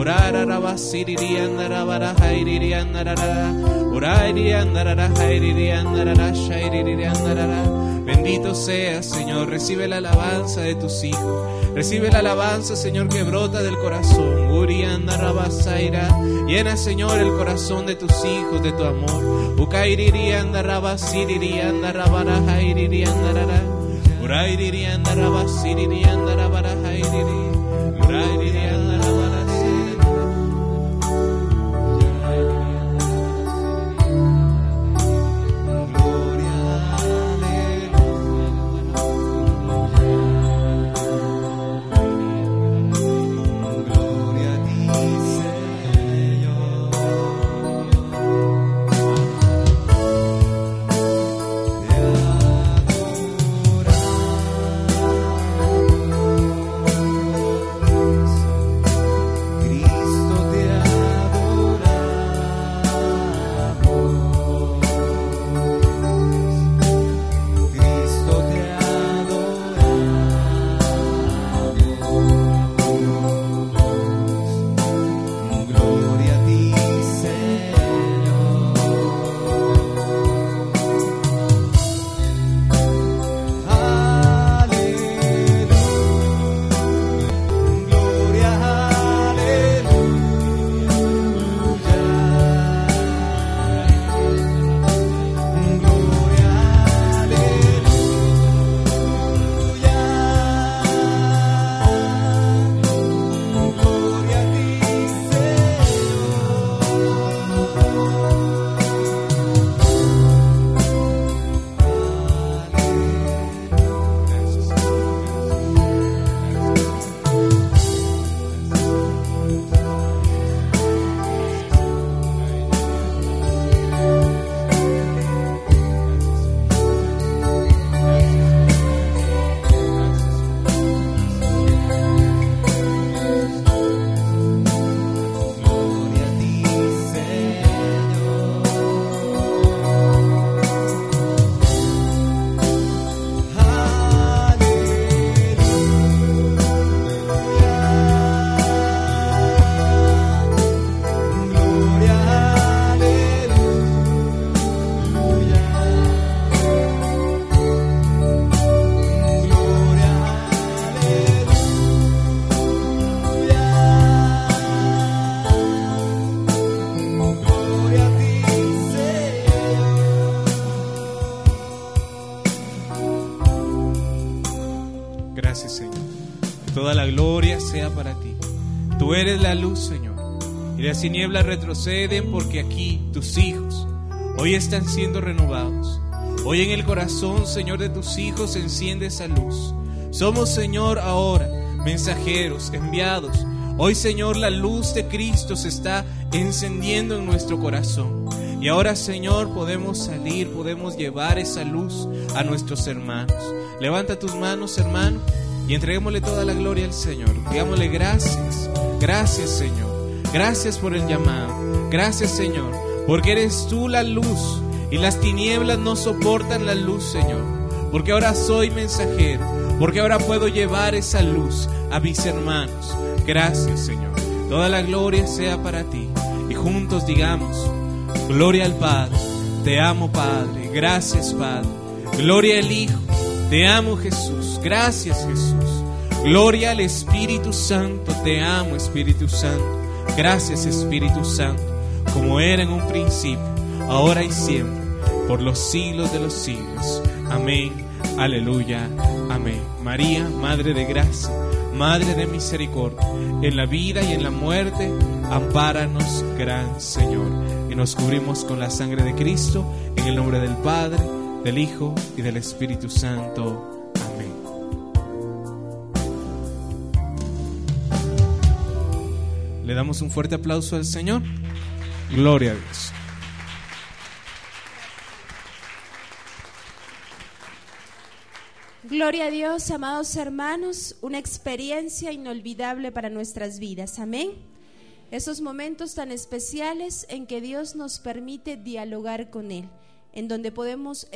[SPEAKER 1] Irianda rabasaira, andara shanda rabasaira. Ukairi irianda iriri hairi, arabasirianda rabarasaira, arabasaira. Oranda rabarasaira, irianda rarara hairi, iriri. Iririanda rabasirianda rabasaira, andara shaira. Orara rabasirianda rabara hairi, irianda rarara. Orairianda rara hairi, irianda rara shairi, irianda rara. Bendito seas, Señor. Recibe la alabanza de tus hijos. Recibe la alabanza, Señor, que brota del corazón. Urianda rabasaira. Llena, Señor, el corazón de tus hijos de tu amor. Ukairirianda rabasiririanda rabarajairirianda rara. Urairirianda rabasiririanda rabarajairiri. Urairirianda la luz, Señor. Y las tinieblas retroceden porque aquí tus hijos hoy están siendo renovados. Hoy en el corazón, Señor, de tus hijos enciende esa luz. Somos, Señor, ahora mensajeros enviados. Hoy, Señor, la luz de Cristo se está encendiendo en nuestro corazón. Y ahora, Señor, podemos salir, podemos llevar esa luz a nuestros hermanos. Levanta tus manos, hermano, y entreguémosle toda la gloria al Señor. Digámosle gracias, gracias, Señor. Gracias por el llamado. Gracias, Señor, porque eres tú la luz y las tinieblas no soportan la luz, Señor. Porque ahora soy mensajero, porque ahora puedo llevar esa luz a mis hermanos. Gracias, Señor. Toda la gloria sea para ti. Y juntos digamos, gloria al Padre. Te amo, Padre. Gracias, Padre. Gloria al Hijo. Te amo, Jesús. Gracias, Jesús. Gloria al Espíritu Santo, te amo Espíritu Santo. Gracias Espíritu Santo, como era en un principio, ahora y siempre, por los siglos de los siglos. Amén, aleluya, amén. María, Madre de Gracia, Madre de Misericordia, en la vida y en la muerte, ampáranos, Gran Señor. Y nos cubrimos con la sangre de Cristo, en el nombre del Padre, del Hijo y del Espíritu Santo. Le damos un fuerte aplauso al Señor. Gloria a Dios.
[SPEAKER 2] Gloria a Dios, amados hermanos, una experiencia inolvidable para nuestras vidas. Amén. Esos momentos tan especiales en que Dios nos permite dialogar con Él, en donde podemos